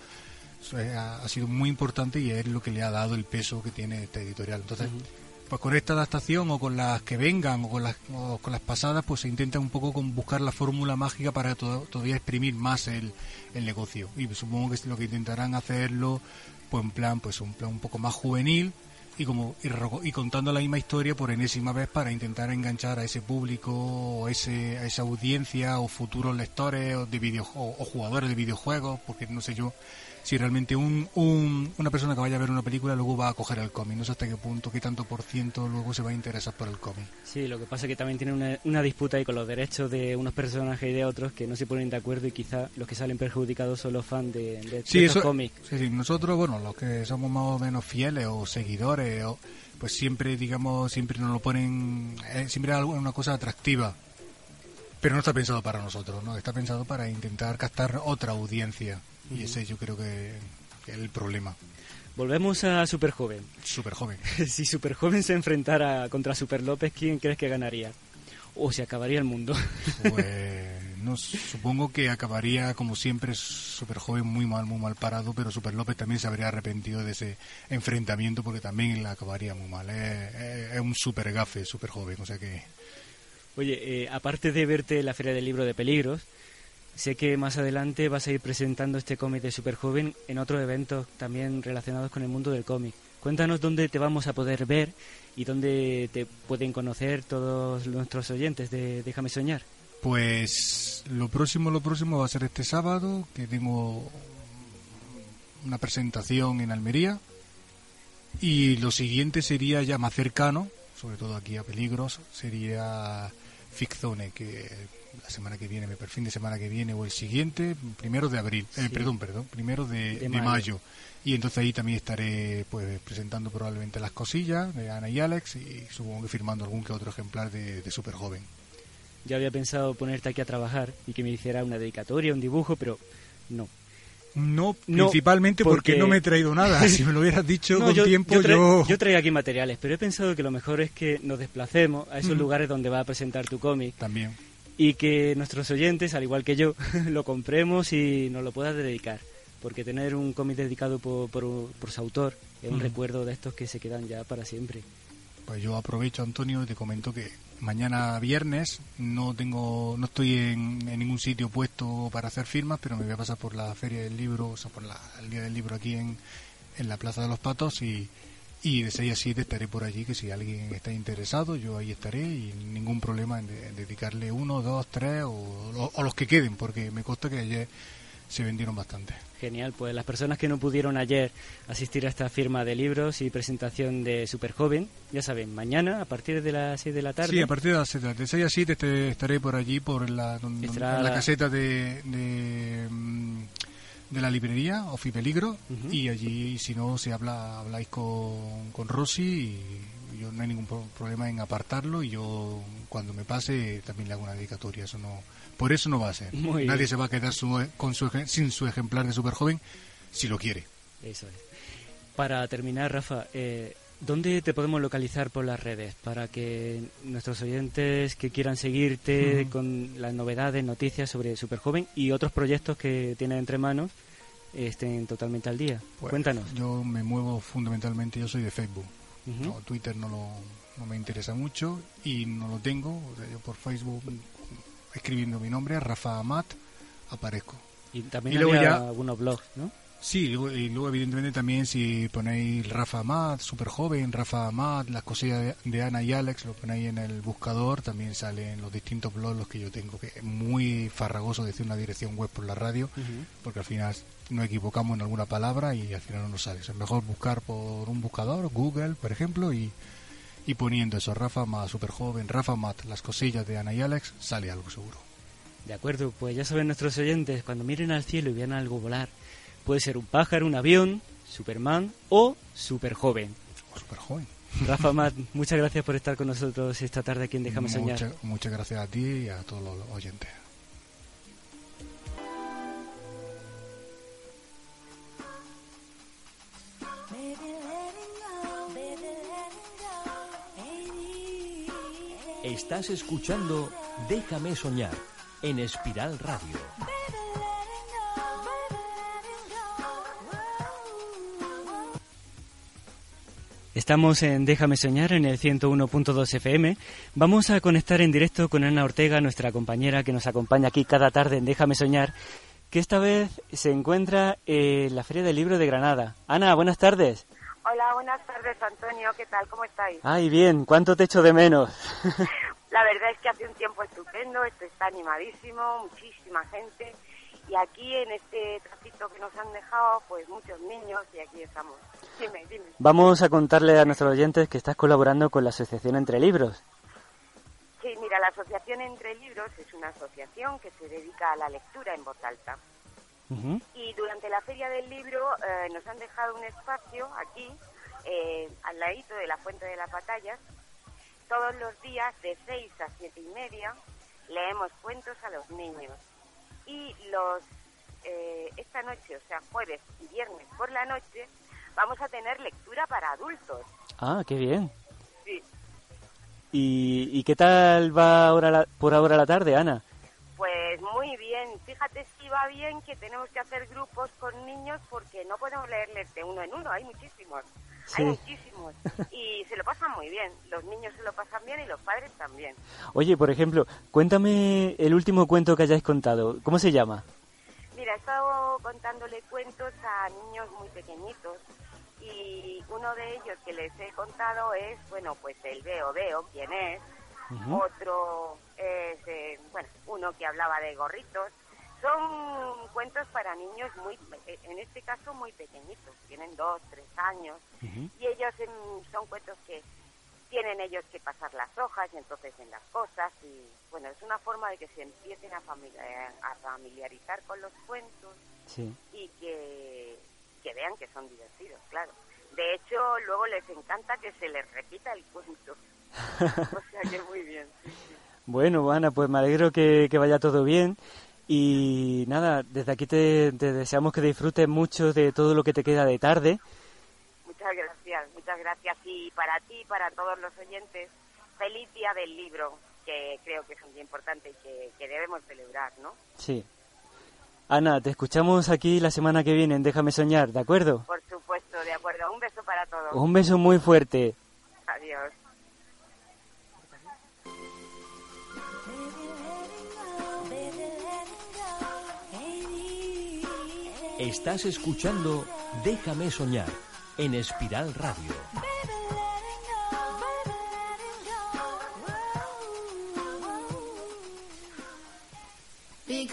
ha, ha sido muy importante y es lo que le ha dado el peso que tiene esta editorial entonces pues con esta adaptación o con las que vengan o con las, o con las pasadas, pues se intenta un poco con buscar la fórmula mágica para to- todavía exprimir más el, el negocio. Y supongo que es lo que intentarán hacerlo, pues en plan, pues un plan un poco más juvenil y como y, y contando la misma historia por enésima vez para intentar enganchar a ese público o ese, a esa audiencia o futuros lectores o, de video, o jugadores de videojuegos, porque no sé yo si realmente un, un- una persona que vaya a ver una película luego va a coger el cómic. No sé hasta qué punto, qué tanto por ciento luego se va a interesar por el cómic. Sí, lo que pasa es que también tiene una, una disputa ahí con los derechos de unos personajes y de otros que no se ponen de acuerdo y quizá los que salen perjudicados son los fans de, de Sí, estos eso, cómics. sí, sí, nosotros, bueno, los que somos más o menos fieles o seguidores, o, pues siempre, digamos, siempre nos lo ponen, eh, siempre es una cosa atractiva. Pero no está pensado para nosotros, ¿no? Está pensado para intentar captar otra audiencia. Y ese yo creo que, es el problema. Volvemos a Super Joven. Si Super Joven se enfrentara contra Super López, ¿quién crees que ganaría? O se acabaría el mundo. Pues no, supongo que acabaría como siempre súper joven, muy mal, muy mal parado, pero Super López también se habría arrepentido de ese enfrentamiento porque también la acabaría muy mal. Es, es- es un super gafe, súper joven, o sea que Oye, eh, aparte de verte en la Feria del Libro de Peligros, sé que más adelante vas a ir presentando este cómic de Super Joven en otros eventos también relacionados con el mundo del cómic. Cuéntanos dónde te vamos a poder ver y dónde te pueden conocer todos nuestros oyentes de Déjame Soñar. Pues lo próximo, lo próximo va a ser este sábado, que tengo una presentación en Almería. Y lo siguiente sería ya más cercano, sobre todo aquí a Peligros, sería Ficzone, que la semana que viene, el fin de semana que viene o el siguiente, primero de abril, eh, perdón, perdón, primero de, De de mayo. Y entonces ahí también estaré pues presentando probablemente las cosillas de Ana y Alex y supongo que firmando algún que otro ejemplar de, de Super Joven. Yo había pensado ponerte aquí a trabajar y que me hiciera una dedicatoria, un dibujo, pero no. No, No, principalmente porque... porque- no me he traído nada. Si me lo hubieras dicho No, con yo, tiempo, yo, yo... tra- yo traigo aquí materiales, pero he pensado que lo mejor es que nos desplacemos a esos Mm. lugares donde va a presentar tu cómic También. Y que nuestros oyentes, al igual que yo, lo compremos y nos lo puedas dedicar. Porque tener un cómic dedicado por, por, por su autor es un recuerdo de estos que se quedan ya para siempre. Pues yo aprovecho, Antonio, y te comento que mañana viernes no tengo no estoy en, en ningún sitio puesto para hacer firmas, pero me voy a pasar por la feria del libro, o sea, por la, el día del libro aquí en, en la Plaza de los Patos y, y de 6 a 7 estaré por allí, que si alguien está interesado, yo ahí estaré y ningún problema en, de- en dedicarle uno, dos, tres o, o- o los que queden, porque me consta que ayer se vendieron bastante. Genial, pues las personas que no pudieron ayer asistir a esta firma de libros y presentación de Superjoven, ya saben, mañana a partir de las 6 de la tarde. Sí, a partir de las 7, de 6 a 7 este- estaré por allí, por Estará la la- caseta de, de, mm, de la librería, Ofi Peligro, y allí, si no, se habla, habláis con, con Rosy y yo no hay ningún pro- problema en apartarlo y yo cuando me pase también le hago una dedicatoria, eso no, por eso no va a ser. Muy Nadie bien. se va a quedar su- con su, sin su ejemplar de Superjoven si lo quiere. Eso es. Para terminar, Rafa, eh, ¿dónde te podemos localizar por las redes para que nuestros oyentes que quieran seguirte con las novedades, noticias sobre Superjoven y otros proyectos que tienen entre manos estén totalmente al día? Pues, Cuéntanos. Yo me muevo fundamentalmente, yo soy de Facebook. No, Twitter no, lo, no me interesa mucho y no lo tengo. O sea, yo por Facebook, escribiendo mi nombre, Rafa Amat, aparezco. Y también y luego había ya- algunos blogs, ¿no? Sí, y luego, evidentemente también si ponéis Rafa Amat, súper joven, Rafa Amat, las cosillas de, de Ana y Alex, lo ponéis en el buscador, también salen los distintos blogs los que yo tengo, que es muy farragoso decir una dirección web por la radio, porque al final nos equivocamos en alguna palabra y al final no nos sale. Es mejor buscar por un buscador, Google, por ejemplo, y, y poniendo eso, Rafa Mat, super joven, Rafa Mat, las cosillas de Ana y Alex, sale algo seguro. De acuerdo, pues ya saben nuestros oyentes, cuando miren al cielo y vean algo volar, puede ser un pájaro, un avión, Superman o Superjoven. O super joven. Rafa Matt, muchas gracias por estar con nosotros esta tarde aquí en Déjame Soñar. Muchas, muchas gracias a ti y a todos los oyentes. Estás escuchando Déjame soñar en Espiral Radio. Estamos en Déjame Soñar en el 101.2 FM. Vamos a conectar en directo con Ana Ortega, nuestra compañera que nos acompaña aquí cada tarde en Déjame Soñar, que esta vez se encuentra en la Feria del Libro de Granada. Ana, buenas tardes. Hola, buenas tardes, Antonio. ¿Qué tal? ¿Cómo estáis? Ay, bien, ¿cuánto te echo de menos? La verdad es que hace un tiempo estupendo, esto está animadísimo, muchísima gente. Y aquí en este que nos han dejado, pues muchos niños y aquí estamos. Dime, dime. Vamos a contarle a nuestros oyentes que estás colaborando con la Asociación Entre Libros. Sí, mira, la Asociación Entre Libros es una asociación que se dedica a la lectura en voz alta. Ujú. Y durante la Feria del Libro eh, nos han dejado un espacio aquí, eh, al ladito de la Fuente de las Batallas. Todos los días, de 6 a siete y media, leemos cuentos a los niños. Y los eh, esta noche, o sea, jueves y viernes por la noche, vamos a tener lectura para adultos. Ah, qué bien. Sí. ¿Y, y qué tal va ahora la- por ahora la tarde, Ana? Pues muy bien. Fíjate si va bien que tenemos que hacer grupos con niños porque no podemos leerles de uno en uno. Hay muchísimos. Sí. Hay muchísimos. Y se lo pasan muy bien. Los niños se lo pasan bien y los padres también. Oye, por ejemplo, cuéntame el último cuento que hayáis contado. ¿Cómo se llama? Mira, he estado contándole cuentos a niños muy pequeñitos y uno de ellos que les he contado es, bueno, pues el Veo Veo, ¿quién es? Otro es, eh, bueno, uno que hablaba de gorritos. Son cuentos para niños muy, en este caso muy pequeñitos, tienen dos, tres años y ellos em, son cuentos que tienen ellos que pasar las hojas y entonces en las cosas y bueno, es una forma de que se empiecen a, familia- a familiarizar con los cuentos Sí. y que, que vean que son divertidos, claro. De hecho, luego les encanta que se les repita el cuento. o sea que muy bien. sí, sí. Bueno, Ana, pues me alegro que, que vaya todo bien. Y nada, desde aquí te, te deseamos que disfrutes mucho de todo lo que te queda de tarde gracias y para ti, para todos los oyentes, feliz día del libro, que creo que es un día importante y que, que debemos celebrar, ¿no? Sí. Ana, te escuchamos aquí la semana que viene, en déjame soñar, ¿de acuerdo? Por supuesto, de acuerdo. Un beso para todos. Un beso muy fuerte. Adiós. Estás escuchando Déjame Soñar en Espiral Radio.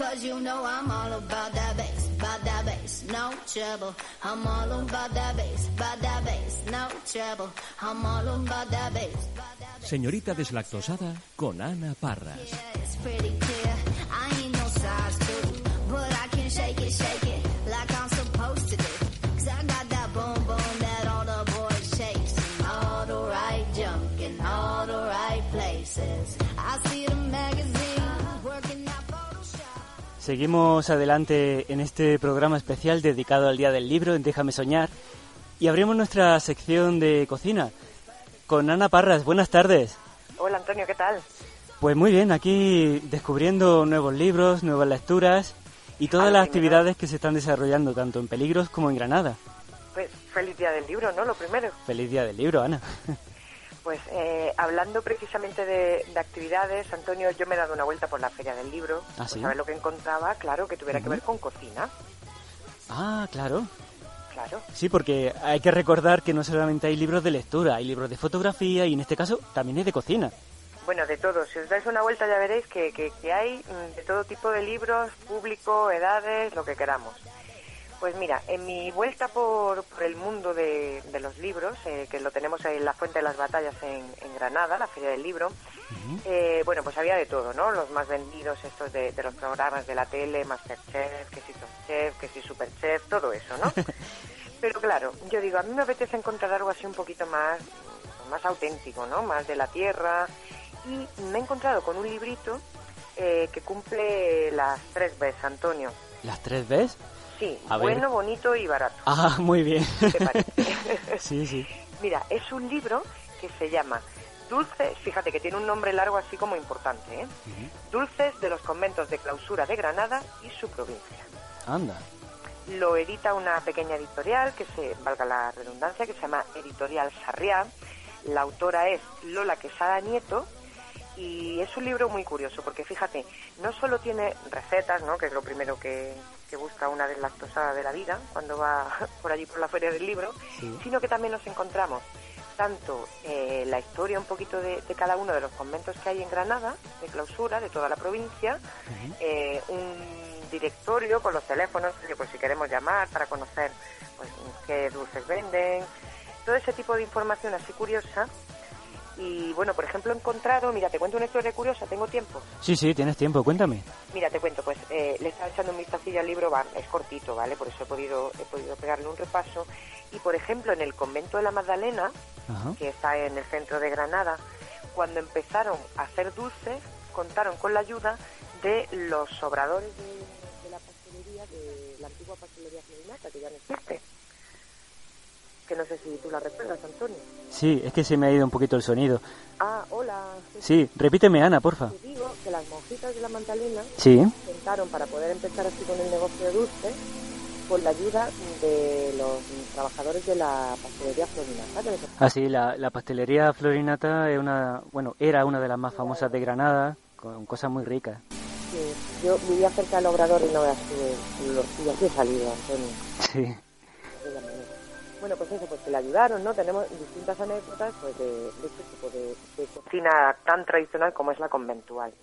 Because you know I'm all about that bass, about that bass, no trouble. I'm all about that bass, about that bass, no trouble. I'm all about that bass. Señorita deslactosada con Ana Parras. It's Seguimos adelante en este programa especial dedicado al Día del Libro en Déjame Soñar y abrimos nuestra sección de cocina con Ana Parras. Buenas tardes. Hola Antonio, ¿qué tal? Pues muy bien, aquí descubriendo nuevos libros, nuevas lecturas y todas las actividades que se están desarrollando tanto en Peligros como en Granada. Pues feliz día del libro, ¿no? Lo primero. Feliz Día del Libro, Ana. Pues eh, hablando precisamente de, de actividades, Antonio, yo me he dado una vuelta por la Feria del Libro. ¿Ah, pues sí? lo que encontraba, claro, que tuviera que ver con cocina. Ah, claro. Claro. Sí, porque hay que recordar que no solamente hay libros de lectura, hay libros de fotografía y en este caso también hay de cocina. Bueno, de todo. Si os dais una vuelta ya veréis que, que- que hay mm, de todo tipo de libros, público, edades, lo que queramos. Pues mira, en mi vuelta por, por el mundo de, de los libros, eh, que lo tenemos en la Fuente de las Batallas en, en Granada, la Feria del Libro, eh, bueno, pues había de todo, ¿no? Los más vendidos, estos de, de los programas de la tele, Masterchef, que si Top Chef, que si Superchef, todo eso, ¿no? Pero claro, yo digo, a mí me apetece encontrar algo así un poquito más, más auténtico, ¿no? Más de la tierra. Y me he encontrado con un librito eh, que cumple las tres veces, Antonio. ¿Las tres ves? Sí, A ver. bueno, bonito y barato. Ah, muy bien. ¿Te parece? sí, sí. Mira, es un libro que se llama Dulces, fíjate que tiene un nombre largo así como importante, ¿eh? Dulces de los conventos de clausura de Granada y su provincia. Anda. Lo edita una pequeña editorial que se, valga la redundancia, que se llama Editorial Sarriá. La autora es Lola Quesada Nieto y es un libro muy curioso porque fíjate, no solo tiene recetas, ¿no? que es lo primero que, que busca una deslactosada de la vida cuando va por allí por la feria del libro, Sí. sino que también nos encontramos tanto eh, la historia un poquito de, de cada uno de los conventos que hay en Granada, de clausura, de toda la provincia, eh, un directorio con los teléfonos, pues si queremos llamar para conocer pues, qué dulces venden, todo ese tipo de información así curiosa. Y bueno, por ejemplo, he encontrado, mira, te cuento una historia curiosa, tengo tiempo. Sí, sí, tienes tiempo, cuéntame. Mira, te cuento, pues eh, le estaba echando un vistacillo al libro, va, es cortito, ¿vale? Por eso he podido, he podido pegarle un repaso. Y por ejemplo, en el convento de la Magdalena, Ajá. que está en el centro de Granada, cuando empezaron a hacer dulces, contaron con la ayuda de los sobradores de, de la pastelería, de la antigua pastelería que ya no existe. Que no sé si tú la recuerdas, Antonio. Sí, es que se me ha ido un poquito el sonido. Ah, hola. Sí, repíteme, Ana, porfa. Te digo que las monjitas de la Magdalena Sí. sentaron para poder empezar así con el negocio de dulces con la ayuda de los trabajadores de la pastelería Florinata. Ah, sí, la, la pastelería Florinata es una, bueno, era una de las más famosas de Granada, con cosas muy ricas. Sí, yo vivía cerca del obrador y no. Así he salido, Antonio. Sí. La. Bueno, pues eso, pues que le ayudaron, ¿no? Tenemos distintas anécdotas pues de, de este tipo de, de cocina tan tradicional como es la conventual.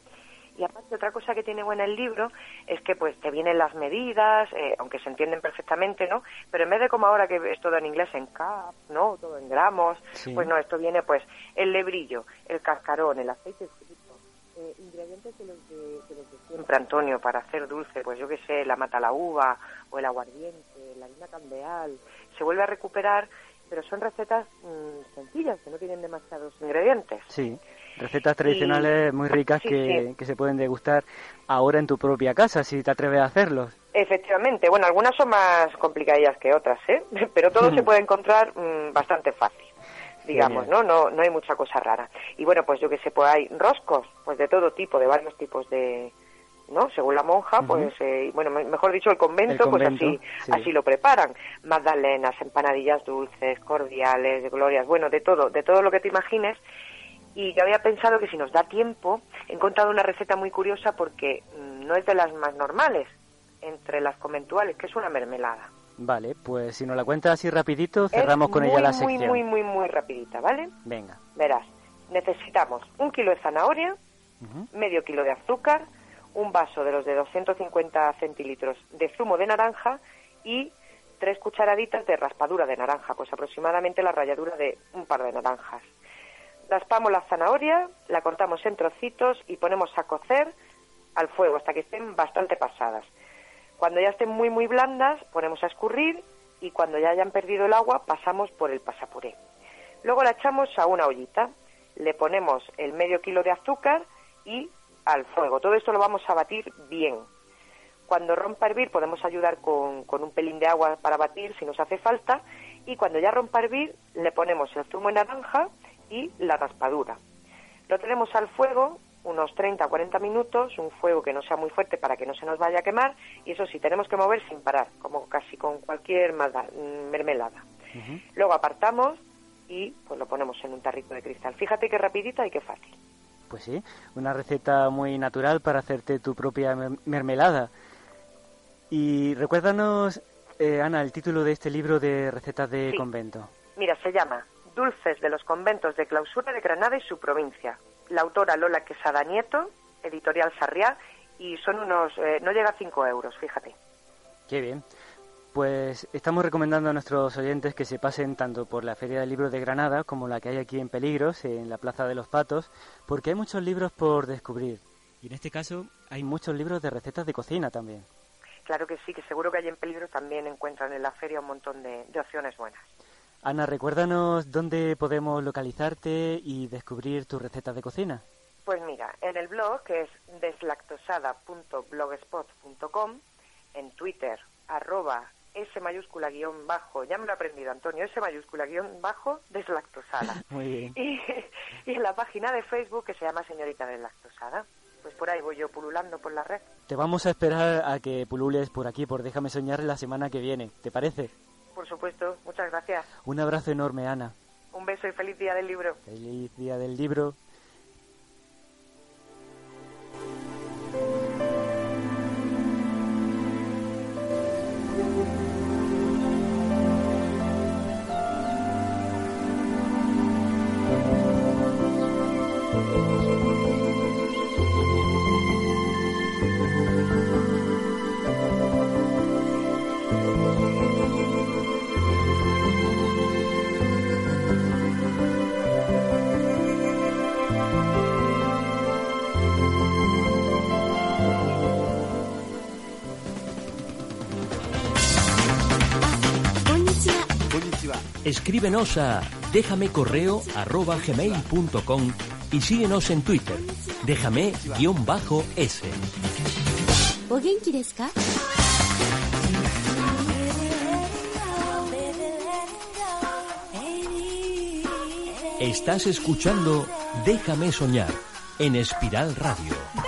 Y aparte, otra cosa que tiene buena el libro es que pues te vienen las medidas, eh, aunque se entienden perfectamente, ¿no? Pero en vez de como ahora que es todo en inglés en cap, ¿no? Todo en gramos, Sí. pues no, esto viene pues el lebrillo, el cascarón, el aceite escrito, eh, ingredientes de los de, de los de siempre, Antonio, para hacer dulce, pues yo qué sé, la mata la uva o el aguardiente, la harina candeal, se vuelve a recuperar, pero son recetas mm, sencillas, que no tienen demasiados ingredientes. Sí. Recetas tradicionales muy ricas sí, que, sí. que se pueden degustar ahora en tu propia casa, si te atreves a hacerlos. Efectivamente, bueno, algunas son más complicadillas que otras, ¿eh? Pero todo se puede encontrar mm, bastante fácil, digamos. ¿no? ¿no? No hay mucha cosa rara. Y bueno, pues yo que sé, pues hay roscos, pues de todo tipo, de varios tipos de, ¿no? Según la monja, pues, eh, bueno, me- mejor dicho, el convento, El convento, pues así, sí. así lo preparan. Magdalenas, empanadillas dulces, cordiales, glorias, bueno, de todo, de todo lo que te imagines. Y yo había pensado que si nos da tiempo, he encontrado una receta muy curiosa porque mm, no es de las más normales. entre las conventuales, que es una mermelada. Vale, pues si nos la cuentas así rapidito, cerramos Es con ella muy, la muy, sección. Muy, muy, muy rapidita, ¿vale? Venga. Verás, necesitamos un kilo de zanahoria, medio kilo de azúcar, un vaso de los de 250 centilitros de zumo de naranja y tres cucharaditas de raspadura de naranja, pues aproximadamente la ralladura de un par de naranjas. Raspamos la zanahoria, la cortamos en trocitos y ponemos a cocer al fuego hasta que estén bastante pasadas. Cuando ya estén muy muy blandas, ponemos a escurrir y cuando ya hayan perdido el agua, pasamos por el pasapuré. Luego la echamos a una ollita, le ponemos el medio kilo de azúcar y al fuego. Todo esto lo vamos a batir bien. Cuando rompa a hervir podemos ayudar con, con un pelín de agua para batir si nos hace falta y cuando ya rompa a hervir le ponemos el zumo de naranja y la raspadura. Lo tenemos al fuego unos 30 o 40 minutos, un fuego que no sea muy fuerte para que no se nos vaya a quemar y eso sí, tenemos que mover sin parar, como casi con cualquier mm, mermelada. Luego apartamos y pues lo ponemos en un tarrito de cristal. Fíjate qué rapidita y qué fácil. Pues sí, una receta muy natural para hacerte tu propia mer- mermelada. Y recuérdanos, eh, Ana, el título de este libro de recetas de Sí. convento. Mira, se llama Dulces de los conventos de clausura de Granada y su provincia. La autora Lola Quesada Nieto, editorial Sarriá, y son unos, eh, no llega a 5 euros, fíjate. Qué bien. Pues estamos recomendando a nuestros oyentes que se pasen tanto por la Feria del Libro de Granada como la que hay aquí en Peligros, en la Plaza de los Patos, porque hay muchos libros por descubrir. Y en este caso hay muchos libros de recetas de cocina también. Claro que sí, que seguro que hay en peligro también encuentran en la feria un montón de, de opciones buenas. Ana, recuérdanos dónde podemos localizarte y descubrir tus recetas de cocina. Pues mira, en el blog que es deslactosada.blogspot.com, en Twitter, arroba S mayúscula guion bajo, ya me lo he aprendido Antonio, S mayúscula guion bajo deslactosada. Muy bien. Y, y en la página de Facebook que se llama Señorita Deslactosada. Pues por ahí voy yo pululando por la red. Te vamos a esperar a que pulules por aquí, por Déjame Soñar, la semana que viene. ¿Te parece? Por supuesto, muchas gracias. Un abrazo enorme, Ana. Un beso y feliz día del libro. Feliz día del libro. Escríbenos a déjame correo arroba y síguenos en Twitter. Déjame guion bajo S. Estás escuchando Déjame soñar en Espiral Radio.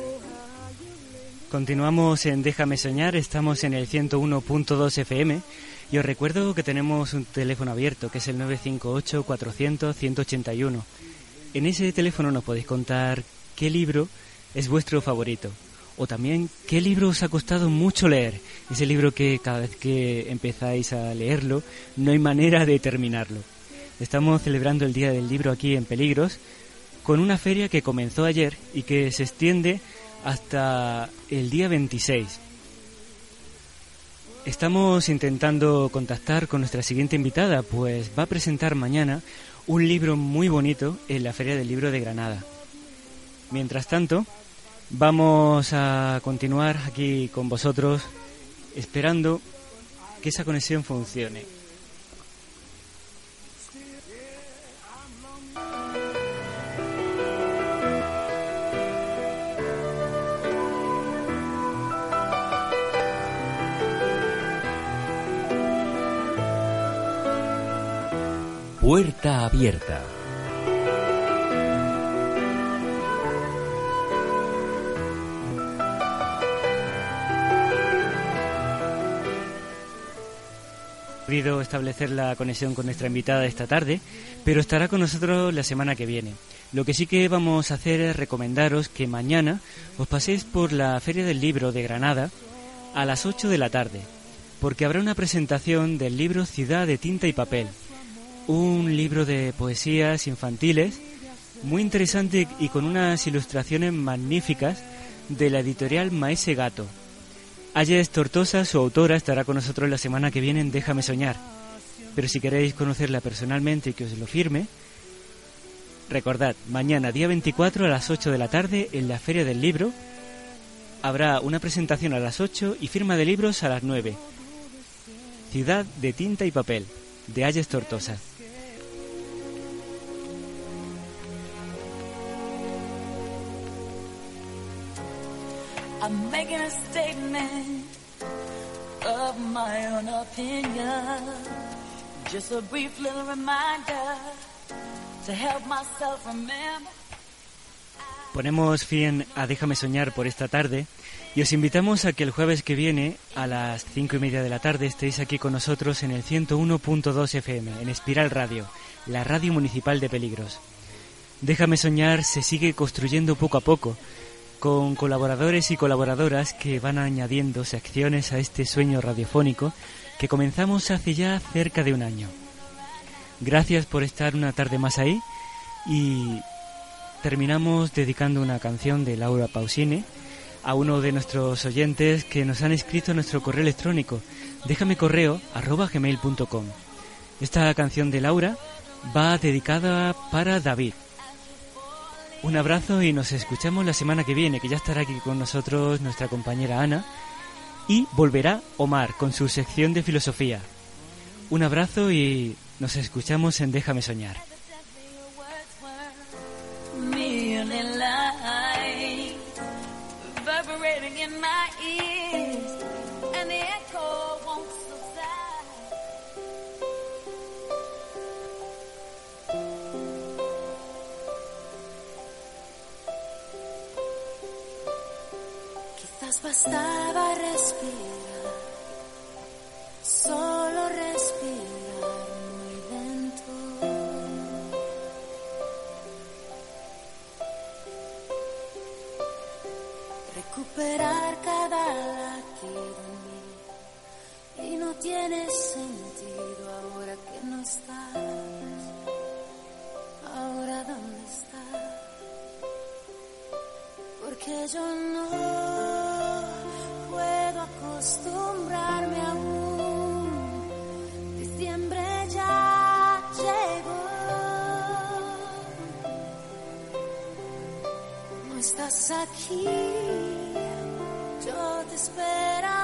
Continuamos en Déjame Soñar, estamos en el 101.2 FM y os recuerdo que tenemos un teléfono abierto que es el 958-400-181. En ese teléfono nos podéis contar qué libro es vuestro favorito o también qué libro os ha costado mucho leer. Ese libro que cada vez que empezáis a leerlo no hay manera de terminarlo. Estamos celebrando el Día del Libro aquí en Peligros con una feria que comenzó ayer y que se extiende hasta el día 26. Estamos intentando contactar con nuestra siguiente invitada, pues va a presentar mañana un libro muy bonito en la Feria del Libro de Granada. Mientras tanto, Vamos a continuar aquí con vosotros esperando que esa conexión funcione. Puerta abierta. podido establecer la conexión con nuestra invitada esta tarde, pero estará con nosotros la semana que viene. Lo que sí que vamos a hacer es recomendaros que mañana os paséis por la Feria del Libro de Granada a las 8 de la tarde, porque habrá una presentación del libro Ciudad de Tinta y Papel, un libro de poesías infantiles muy interesante y con unas ilustraciones magníficas de la editorial Maese Gato. Ayes Tortosa, su autora, estará con nosotros la semana que viene en Déjame Soñar. Pero si queréis conocerla personalmente y que os lo firme, recordad, mañana día 24 a las 8 de la tarde en la Feria del Libro habrá una presentación a las 8 y firma de libros a las 9. Ciudad de Tinta y Papel, de Ayes Tortosa. I'm making a statement of my own opinion. Just a brief little reminder to help myself remember. Ponemos fin a Déjame Soñar por esta tarde y os invitamos a que el jueves que viene a las cinco y media de la tarde estéis aquí con nosotros en el 101.2 FM, en Espiral Radio, la radio municipal de Peligros. Déjame Soñar se sigue construyendo poco a poco, con colaboradores y colaboradoras que van añadiendo secciones a este sueño radiofónico que comenzamos hace ya cerca de un año. Gracias por estar una tarde más ahí y terminamos dedicando una canción de Laura Pausini a uno de nuestros oyentes que nos han escrito nuestro correo electrónico déjame correo arroba gmail.com. Esta canción de Laura va dedicada para David. Un abrazo y nos escuchamos la semana que viene, que ya estará aquí con nosotros nuestra compañera Ana. Y volverá Omar con su sección de filosofía. Un abrazo y nos escuchamos en Déjame Soñar. Bastaba respirar, solo respirar muy lento. recuperar cada latido en mí y no tiene sentido ahora que no estás. Ahora dónde estás porque yo no estás aquí, yo te esperaré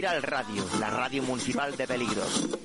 Espiral Radio, la radio municipal de peligros.